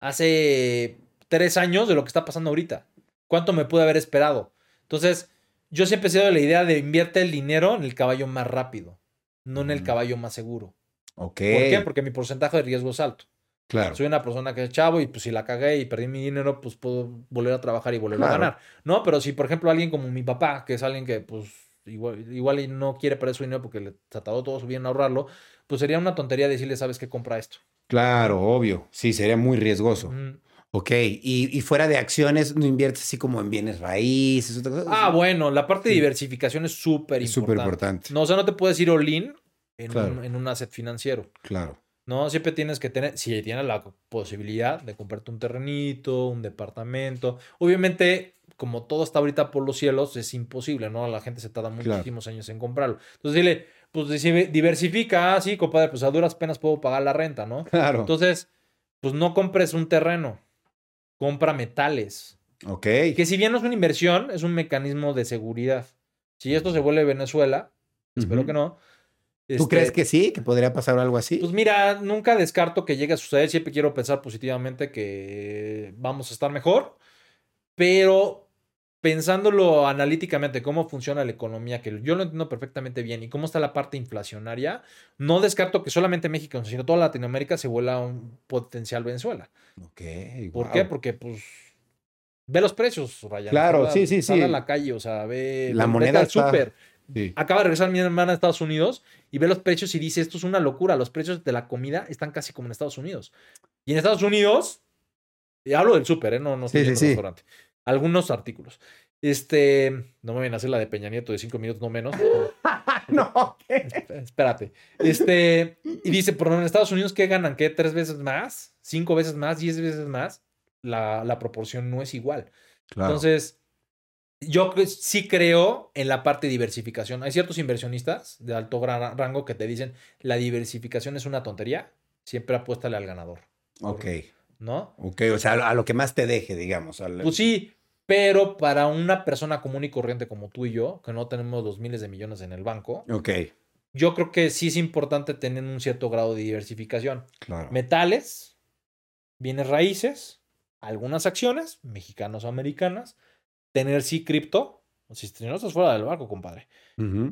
hace tres años de lo que está pasando ahorita. ¿Cuánto me pude haber esperado? Entonces, yo siempre he sido de la idea de invierte el dinero en el caballo más rápido, no en el Mm. caballo más seguro. Ok. ¿Por qué? Porque mi porcentaje de riesgo es alto. Claro. Soy una persona que es chavo y pues si la cagué y perdí mi dinero, pues puedo volver a trabajar y volver a ganar. No, pero si por ejemplo alguien como mi papá, que es alguien que pues igual, igual y no quiere perder su dinero porque le tratado todo su bien ahorrarlo, pues sería una tontería decirle, ¿sabes qué? Compra esto. Claro, obvio. Sí, sería muy riesgoso. Mm. Ok. Y, y fuera de acciones, ¿no inviertes así como en bienes raíces? otra cosa? Ah, bueno, la parte de Sí. diversificación es súper importante. súper importante. No, o sea, no te puedes ir all-in en, Claro. un, en un asset financiero. Claro. No, siempre tienes que tener, si tienes la posibilidad de comprarte un terrenito, un departamento. Obviamente, como todo está ahorita por los cielos, es imposible, ¿no? La gente se tarda Claro. muchísimos años en comprarlo. Entonces dile, pues diversifica, ah, sí, compadre, pues a duras penas puedo pagar la renta, ¿no? Claro. Entonces, pues no compres un terreno, compra metales. ok. Que si bien no es una inversión, es un mecanismo de seguridad. Si esto se vuelve Venezuela, espero que no. ¿Tú este, crees que sí? ¿Que podría pasar algo así? pues mira, nunca descarto que llegue a suceder. Siempre quiero pensar positivamente que vamos a estar mejor. Pero pensándolo analíticamente, cómo funciona la economía, que yo lo entiendo perfectamente bien, y cómo está la parte inflacionaria, no descarto que solamente México, sino toda Latinoamérica se vuela un potencial Venezuela. ok. ¿Por wow. qué? Porque, pues, ve los precios, Ryan. Claro, Sal a- sí, sí, sal sí. a la calle, o sea, ve. La moneda al está- súper. Sí. Acaba de regresar mi hermana a Estados Unidos y ve los precios y dice, esto es una locura, los precios de la comida están casi como en Estados Unidos. Y en Estados Unidos, y hablo del súper, ¿eh? no, no estoy Sí, sí, restaurante. Algunos artículos. Este, no me vayan a hacer la de Peña Nieto de cinco minutos, no menos. no, ¿qué? Espérate. Este, y dice, pero en Estados Unidos, ¿qué ganan? ¿Qué? ¿Tres veces más? ¿Cinco veces más? ¿Diez veces más? La, la proporción no es igual. Claro. Entonces, yo sí creo en la parte de diversificación. Hay ciertos inversionistas de alto rango que te dicen la diversificación es una tontería. Siempre apuéstale al ganador, ok. ¿no? Ok, o sea, a lo que más te deje, digamos. al- Pues sí, pero para una persona común y corriente como tú y yo, que no tenemos los miles de millones en el banco, Ok, yo creo que sí es importante tener un cierto grado de diversificación. claro. Metales, bienes raíces, algunas acciones, mexicanas o americanas, tener sí cripto, o si no estás fuera del barco, compadre,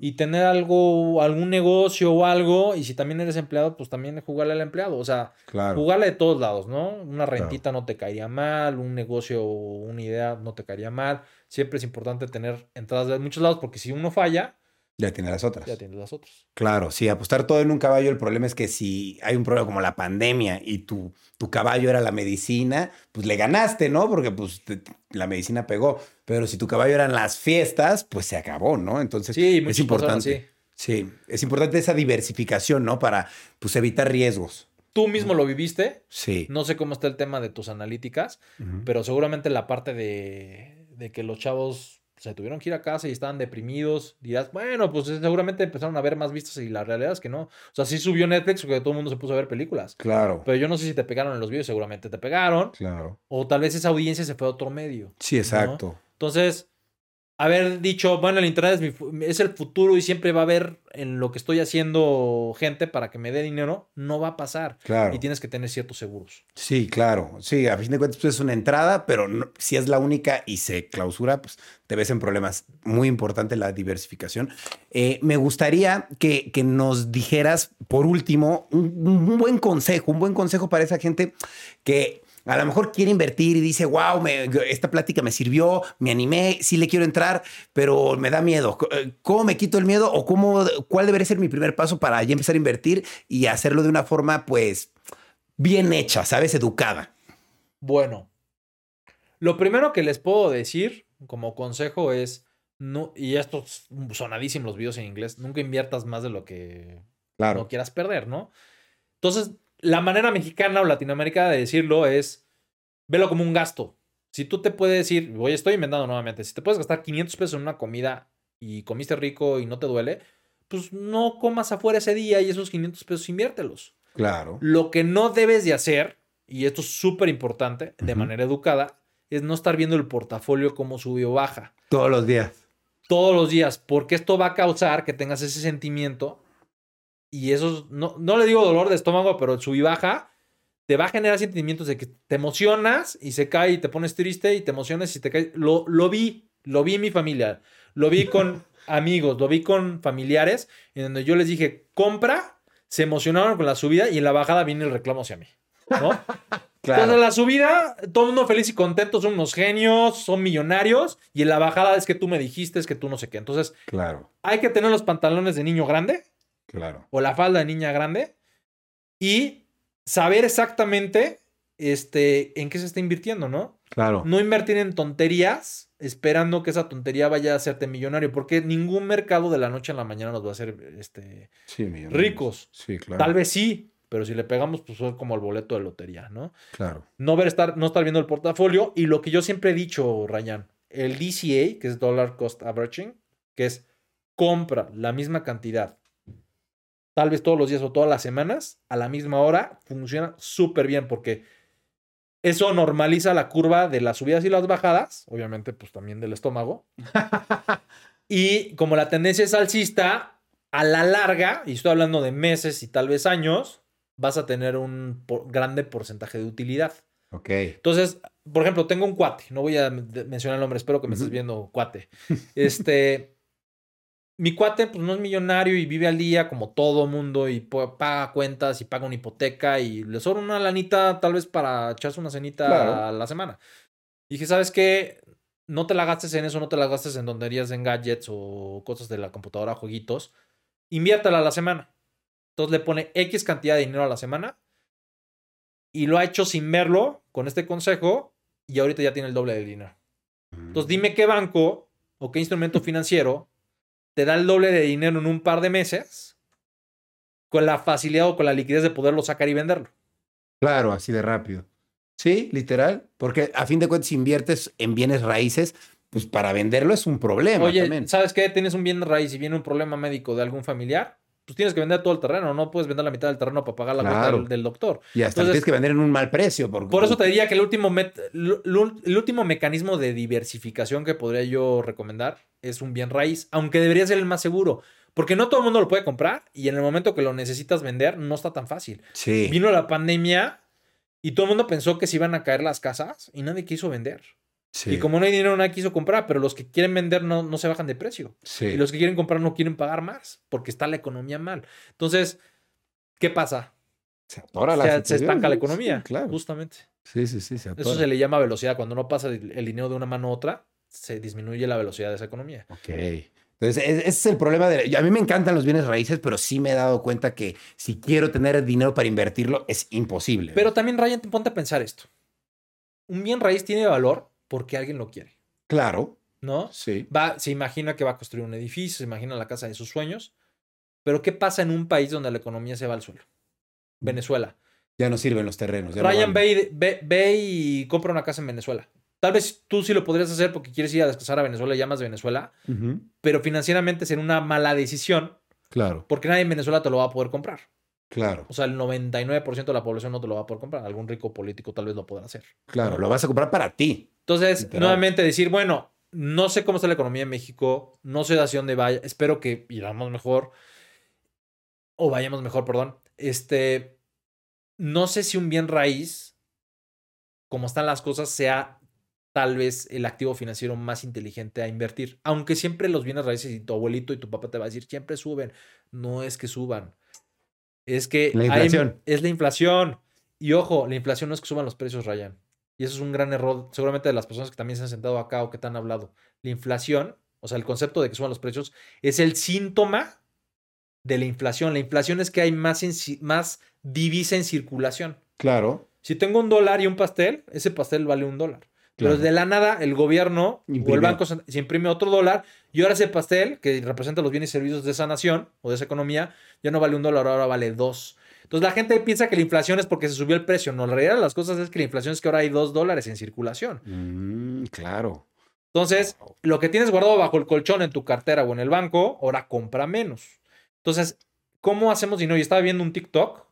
y tener algo, algún negocio o algo, y si también eres empleado, pues también jugarle al empleado, o sea, Claro. jugarle de todos lados, ¿no? Una rentita no te caería mal, un negocio o una idea no te caería mal, siempre es importante tener entradas de muchos lados, porque si uno falla, Ya tiene las otras. ya tienes las otras. Claro, sí, apostar todo en un caballo, el problema es que si hay un problema como la pandemia y tu, tu caballo era la medicina, pues le ganaste, ¿no? Porque pues te- la medicina pegó. Pero si tu caballo eran las fiestas, pues se acabó, ¿no? Entonces Sí, es importante. personas, sí. Sí, es importante esa diversificación, ¿no? Para pues evitar riesgos. Tú mismo lo viviste. Sí. No sé cómo está el tema de tus analíticas, pero seguramente la parte de, de que los chavos se tuvieron que ir a casa y estaban deprimidos, dirás, bueno, pues seguramente empezaron a ver más vistas y la realidad es que no. O sea, sí subió Netflix porque todo el mundo se puso a ver películas. Claro, Pero yo no sé si te pegaron en los videos, seguramente te pegaron. claro. O tal vez esa audiencia se fue a otro medio. Sí, exacto. Entonces, haber dicho, bueno, el internet es, mi fu- es el futuro y siempre va a haber en lo que estoy haciendo gente para que me dé dinero, no va a pasar. Claro. Y tienes que tener ciertos seguros. Sí, claro. Sí, a fin de cuentas pues, es una entrada, pero no- si es la única y se clausura, pues te ves en problemas. Muy importante la diversificación. Eh, me gustaría que, que nos dijeras, por último, un, un buen consejo, un buen consejo para esa gente que a lo mejor quiere invertir y dice, wow, me- esta plática me sirvió, me animé, sí le quiero entrar, pero me da miedo. Eh, ¿Cómo me quito el miedo o cómo, cuál debería ser mi primer paso para ya empezar a invertir y hacerlo de una forma, pues, bien hecha, ¿sabes? Educada. Bueno, lo primero que les puedo decir como consejo es, no, y esto es sonadísimo los videos en inglés, nunca inviertas más de lo que Claro. no quieras perder, ¿no? Entonces, la manera mexicana o latinoamericana de decirlo es, velo como un gasto. Si tú te puedes decir, voy, estoy inventando nuevamente, si te puedes gastar 500 pesos en una comida y comiste rico y no te duele, pues no comas afuera ese día y esos 500 pesos inviértelos. Claro. Lo que no debes de hacer, y esto es súper importante, de manera educada, es no estar viendo el portafolio cómo sube o baja Todos los días. todos los días, porque esto va a causar que tengas ese sentimiento y eso, no, no le digo dolor de estómago, pero sub y baja te va a generar sentimientos de que te emocionas y se cae y te pones triste y te emocionas y te cae. Lo, lo vi, lo vi en mi familia, lo vi con amigos, lo vi con familiares, en donde yo les dije, compra, se emocionaron con la subida y en la bajada viene el reclamo hacia mí. ¿no? Entonces, en la subida, todo el mundo feliz y contento, son unos genios, son millonarios, y en la bajada es que tú me dijiste, es que tú no sé qué. Entonces, Claro, hay que tener los pantalones de niño grande claro. o la falda de niña grande y saber exactamente este, en qué se está invirtiendo, ¿no? Claro. No invertir en tonterías esperando que esa tontería vaya a hacerte millonario, porque ningún mercado de la noche a la mañana nos va a hacer este, Sí, ricos. Sí, claro. Tal vez sí, pero si le pegamos, pues es como el boleto de lotería, ¿no? Claro. no ver estar, no estar viendo el portafolio. Y lo que yo siempre he dicho, Ryan, el DCA, que es Dollar Cost Averaging, que es compra la misma cantidad, tal vez todos los días o todas las semanas, a la misma hora, funciona súper bien porque eso normaliza la curva de las subidas y las bajadas, obviamente pues también del estómago. y como la tendencia es alcista, a la larga, y estoy hablando de meses y tal vez años, vas a tener un por- grande porcentaje de utilidad. Ok. Entonces, por ejemplo, tengo un cuate, no voy a mencionar el nombre, espero que me estés viendo, cuate. Este, mi cuate, pues no es millonario y vive al día como todo mundo y paga cuentas y paga una hipoteca y le sobra una lanita tal vez para echarse una cenita Claro. a la semana. Y dije, ¿sabes qué? No te la gastes en eso, no te la gastes en tonterías, en gadgets o cosas de la computadora, jueguitos. Inviértela a la semana. Entonces le pone X cantidad de dinero a la semana y lo ha hecho sin verlo con este consejo y ahorita ya tiene el doble de dinero. Entonces dime qué banco o qué instrumento financiero te da el doble de dinero en un par de meses con la facilidad o con la liquidez de poderlo sacar y venderlo. Claro, así de rápido. Sí, literal. Porque a fin de cuentas, si inviertes en bienes raíces, pues para venderlo es un problema Oye, también. ¿sabes qué? Tienes un bien raíz y viene un problema médico de algún familiar, pues tienes que vender todo el terreno, no puedes vender la mitad del terreno para pagar la cuenta Claro. del, del doctor. Y hasta lo tienes que vender en un mal precio. Porque, Por eso te diría que el último, el último mecanismo de diversificación que podría yo recomendar es un bien raíz, aunque debería ser el más seguro, porque no todo el mundo lo puede comprar y en el momento que lo necesitas vender no está tan fácil. Sí. Vino la pandemia y todo el mundo pensó que se iban a caer las casas y nadie quiso vender. Sí, Y como no hay dinero, nadie quiso comprar, pero los que quieren vender no, no se bajan de precio. sí. Y los que quieren comprar no quieren pagar más porque está la economía mal. Entonces, ¿qué pasa? Se atora la Se, se estanca la ¿no? economía, Sí, claro. justamente. Sí, sí, sí, se. Eso se le llama velocidad. Cuando no pasa el dinero de una mano a otra, se disminuye la velocidad de esa economía. Ok. Entonces, es- ese es el problema de... A mí me encantan los bienes raíces, pero sí me he dado cuenta que si quiero tener dinero para invertirlo, es imposible. Pero también, Ryan, ponte a pensar esto. Un bien raíz tiene valor porque alguien lo quiere, Claro, ¿no? sí. Va, se imagina que va a construir un edificio, se imagina la casa de sus sueños. Pero ¿qué pasa en un país donde la economía se va al suelo? Venezuela. Ya no sirven los terrenos. ya no Ryan, van. ve, y- ve, ve y compra una casa en Venezuela. Tal vez tú sí lo podrías hacer porque quieres ir a descansar a Venezuela y llamas Venezuela, pero financieramente sería una mala decisión Claro, porque nadie en Venezuela te lo va a poder comprar. Claro, O sea, el 99% de la población no te lo va a poder comprar. Algún rico político tal vez lo podrá hacer. claro. Lo vas a comprar para ti. Entonces, Literal. nuevamente decir, bueno, no sé cómo está la economía en México, no sé hacia dónde vaya, espero que iramos mejor, o vayamos mejor, perdón. Este, no sé si un bien raíz, como están las cosas, sea tal vez el activo financiero más inteligente a invertir. Aunque siempre los bienes raíces y tu abuelito y tu papá te va a decir, siempre suben. No es que suban. Es que La hay- es la inflación. Y ojo, la inflación no es que suban los precios, Ryan. Y eso es un gran error, seguramente de las personas que también se han sentado acá o que te han hablado. La inflación, o sea, el concepto de que suban los precios, es el síntoma de la inflación. La inflación es que hay más, en más divisa en circulación. Claro. Si tengo un dólar y un pastel, ese pastel vale un dólar. Pero Claro. de la nada, el gobierno o el banco se, se imprime otro dólar y ahora ese pastel, que representa los bienes y servicios de esa nación o de esa economía, ya no vale un dólar, ahora vale dos. Entonces la gente piensa que la inflación es porque se subió el precio. No, la realidad de las cosas es que la inflación es que ahora hay dos dólares en circulación. Mm, claro. Entonces, lo que tienes guardado bajo el colchón en tu cartera o en el banco, ahora compra menos. Entonces, ¿cómo hacemos dinero? Y estaba viendo un TikTok,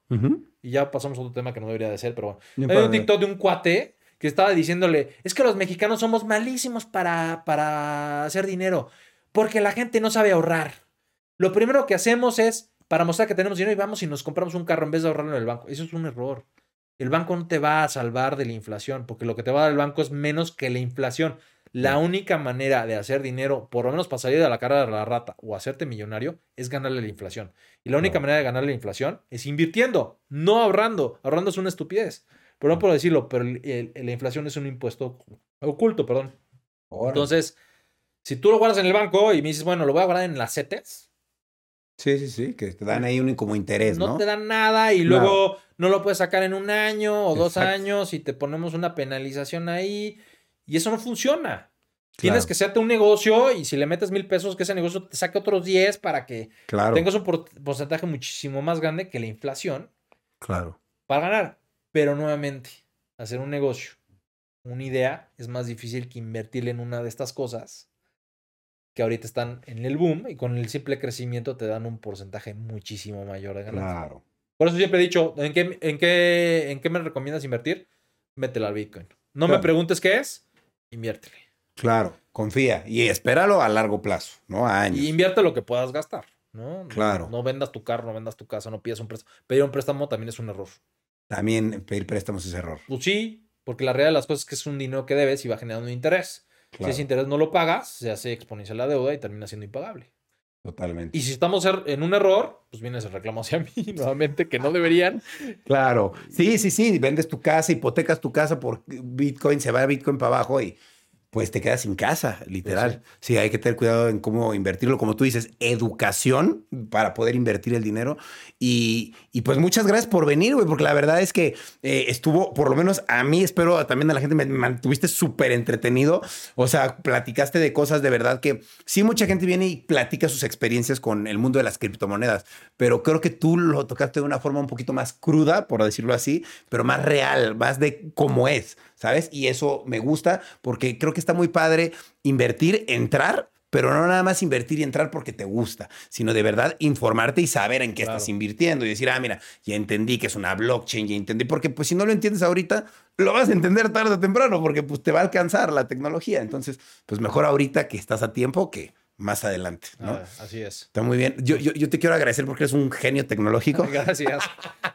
y ya pasamos a otro tema que no debería de ser, pero bueno. Hay un. TikTok de un cuate que estaba diciéndole, es que los mexicanos somos malísimos para, para hacer dinero, porque la gente no sabe ahorrar. Lo primero que hacemos es, para mostrar que tenemos dinero, y vamos y nos compramos un carro en vez de ahorrarlo en el banco. Eso es un error. El banco no te va a salvar de la inflación, porque lo que te va a dar el banco es menos que la inflación. La única manera de hacer dinero, por lo menos para salir de la cara de la rata o hacerte millonario, es ganarle la inflación. Y la única manera de ganarle la inflación es invirtiendo, no ahorrando. Ahorrando es una estupidez. No puedo decirlo, pero el- el- la inflación es un impuesto oculto, perdón. Entonces, si tú lo guardas en el banco y me dices, bueno, lo voy a guardar en las CETES, Sí, sí, sí, que te dan ahí un como interés, no, ¿no? te dan nada y luego no lo puedes sacar en un año o dos años y te ponemos una penalización ahí y eso no funciona. Tienes que hacerte un negocio y si le metes mil pesos, que ese negocio te saque otros 10 para que Claro, tengas un por- porcentaje muchísimo más grande que la inflación claro. para ganar. Pero nuevamente, hacer un negocio, una idea, es más difícil que invertirle en una de estas cosas que ahorita están en el boom y con el simple crecimiento te dan un porcentaje muchísimo mayor de ganancia. Claro. Por eso siempre he dicho, ¿en qué, en qué, en qué me recomiendas invertir? Métela al Bitcoin. No me preguntes qué es, inviértele. Claro, confía y espéralo a largo plazo, ¿no? A años. Y invierte lo que puedas gastar, ¿no? Claro. No vendas tu carro, no vendas tu casa, no pidas un préstamo. Pedir un préstamo también es un error. También pedir préstamos es error. Pues sí, porque la realidad de las cosas es que es un dinero que debes y va generando un interés. Claro, Si ese interés no lo pagas, se hace exponencial la deuda y termina siendo impagable. totalmente. Y si estamos er- en un error, pues viene ese reclamo hacia mí nuevamente, que no deberían. Claro. Sí, sí, sí. Vendes tu casa, hipotecas tu casa por Bitcoin, se va Bitcoin para abajo y pues te quedas sin casa, literal. sí. hay que tener cuidado en cómo invertirlo. Como tú dices, educación para poder invertir el dinero. Y, y pues muchas gracias por venir, güey, porque la verdad es que eh, estuvo, por lo menos a mí, espero también a la gente, me mantuviste súper entretenido. O sea, platicaste de cosas de verdad que sí, mucha gente viene y platica sus experiencias con el mundo de las criptomonedas, pero creo que tú lo tocaste de una forma un poquito más cruda, por decirlo así, pero más real, más de cómo es, ¿sabes? Y eso me gusta porque creo que está muy padre invertir, entrar. Pero no nada más invertir y entrar porque te gusta, sino de verdad informarte y saber en qué Claro. estás invirtiendo y decir, ah, mira, ya entendí que es una blockchain, ya entendí, porque pues si no lo entiendes ahorita, lo vas a entender tarde o temprano, porque pues te va a alcanzar la tecnología. Entonces, pues mejor ahorita que estás a tiempo que más adelante, ¿no? Ah, así es. Está muy bien. Yo, yo, yo te quiero agradecer porque eres un genio tecnológico. Gracias.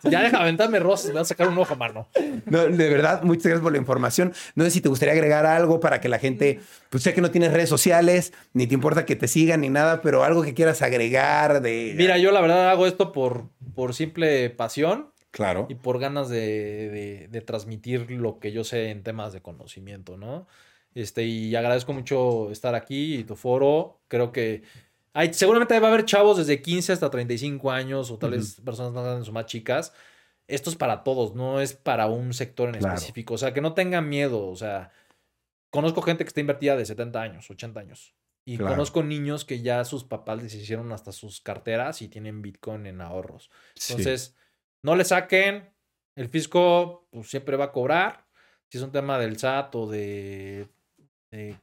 Ya deja de aventarme rosas, me va a sacar un ojo, mano. No, de verdad, muchas gracias por la información. No sé si te gustaría agregar algo para que la gente, pues sé que no tienes redes sociales, ni te importa que te sigan ni nada, pero algo que quieras agregar de... Mira, yo la verdad hago esto por, por simple pasión Claro. y por ganas de, de- de transmitir lo que yo sé en temas de conocimiento, ¿no? Este, y agradezco mucho estar aquí y tu foro. Creo que Hay, seguramente va a haber chavos desde 15 hasta 35 años o tal vez personas más grandes o más chicas. Esto es para todos, no es para un sector en Claro. específico. O sea, que no tengan miedo. O sea, conozco gente que está invertida de 70 años, 80 años. Y Claro. conozco niños que ya sus papás les hicieron hasta sus carteras y tienen Bitcoin en ahorros. Entonces, no le saquen. El fisco pues, siempre va a cobrar. Si es un tema del SAT o de, de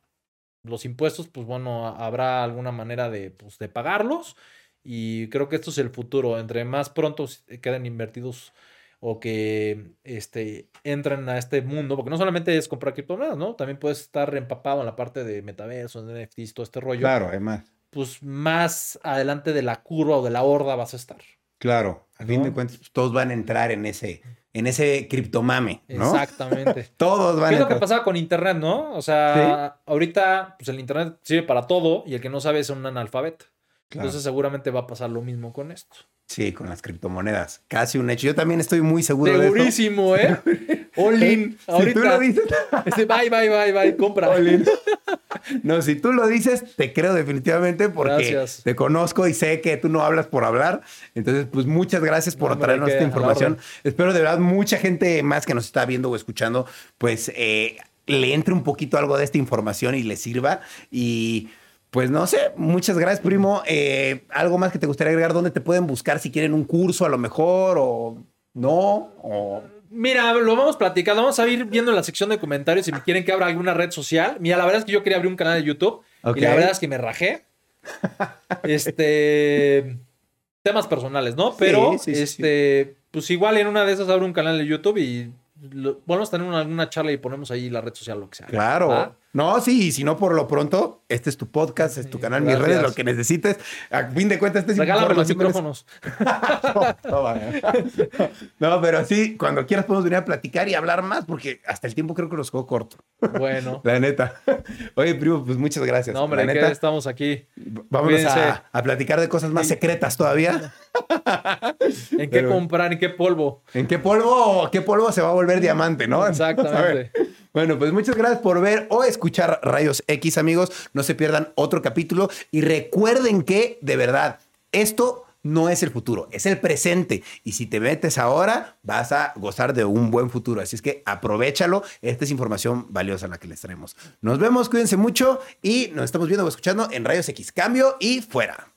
los impuestos, pues bueno, ha- habrá alguna manera de, pues, de pagarlos. Y creo que esto es el futuro. Entre más pronto s- queden invertidos o que este, entren a este mundo, porque no solamente es comprar criptomonedas, ¿no? También puedes estar empapado en la parte de metaverso, de NFTs, todo este rollo. Claro, además. Pues más adelante de la curva o de la horda vas a estar. Claro. A fin de cuentas, pues, todos van a entrar en ese, en ese criptomame, ¿no? Exactamente. Todos van ¿Qué a es lo que pasaba con Internet, no? O sea, ahorita pues el Internet sirve para todo y el que no sabe es un analfabeto. Claro. Entonces seguramente va a pasar lo mismo con esto. Sí, con las criptomonedas. Casi un hecho. Yo también estoy muy seguro de eso. Segurísimo, ¿eh? All in. Si Ahorita. tú lo dices, Este, bye, bye, bye, bye. Compra. no, si tú lo dices, te creo definitivamente porque Gracias. te conozco y sé que tú no hablas por hablar. Entonces, pues muchas gracias por No, traernos esta información. Espero de verdad mucha gente más que nos está viendo o escuchando, pues eh, le entre un poquito algo de esta información y le sirva. Y pues no sé, muchas gracias, primo. Eh, ¿Algo más que te gustaría agregar? ¿Dónde te pueden buscar si quieren un curso a lo mejor o no? O... Mira, lo vamos platicando. Vamos a ir viendo en la sección de comentarios si me quieren que abra alguna red social. Mira, la verdad es que yo quería abrir un canal de YouTube. Y la verdad es que me rajé. Este. temas personales, ¿no? Pero, sí, sí, sí. este. Pues igual en una de esas abro un canal de YouTube y. Lo, podemos tener una, alguna charla y ponemos ahí la red social, lo que sea. Claro. No, sí, y si no por lo pronto, este es tu podcast, es tu canal, mis redes, lo que necesites. A fin de cuentas, este es Regálame los micrófonos. No, no, vaya. No, pero sí, cuando quieras podemos venir a platicar y hablar más, porque hasta el tiempo creo que nos quedó corto. Bueno. La neta. Oye, primo, pues muchas gracias. No, hombre, la neta. estamos aquí. Vámonos a, a platicar de cosas más secretas todavía. ¿En qué Pero- comprar? ¿En qué polvo? ¿En qué polvo, qué polvo se va a volver diamante, no? Exactamente. Bueno, pues muchas gracias por ver o escuchar Rayos X, amigos no se pierdan otro capítulo y recuerden que, de verdad, esto no es el futuro, es el presente. Y si te metes ahora, vas a gozar de un buen futuro. Así es que aprovechalo. Esta es información valiosa la que les traemos. Nos vemos, cuídense mucho y nos estamos viendo o escuchando en Rayos X. Cambio y fuera.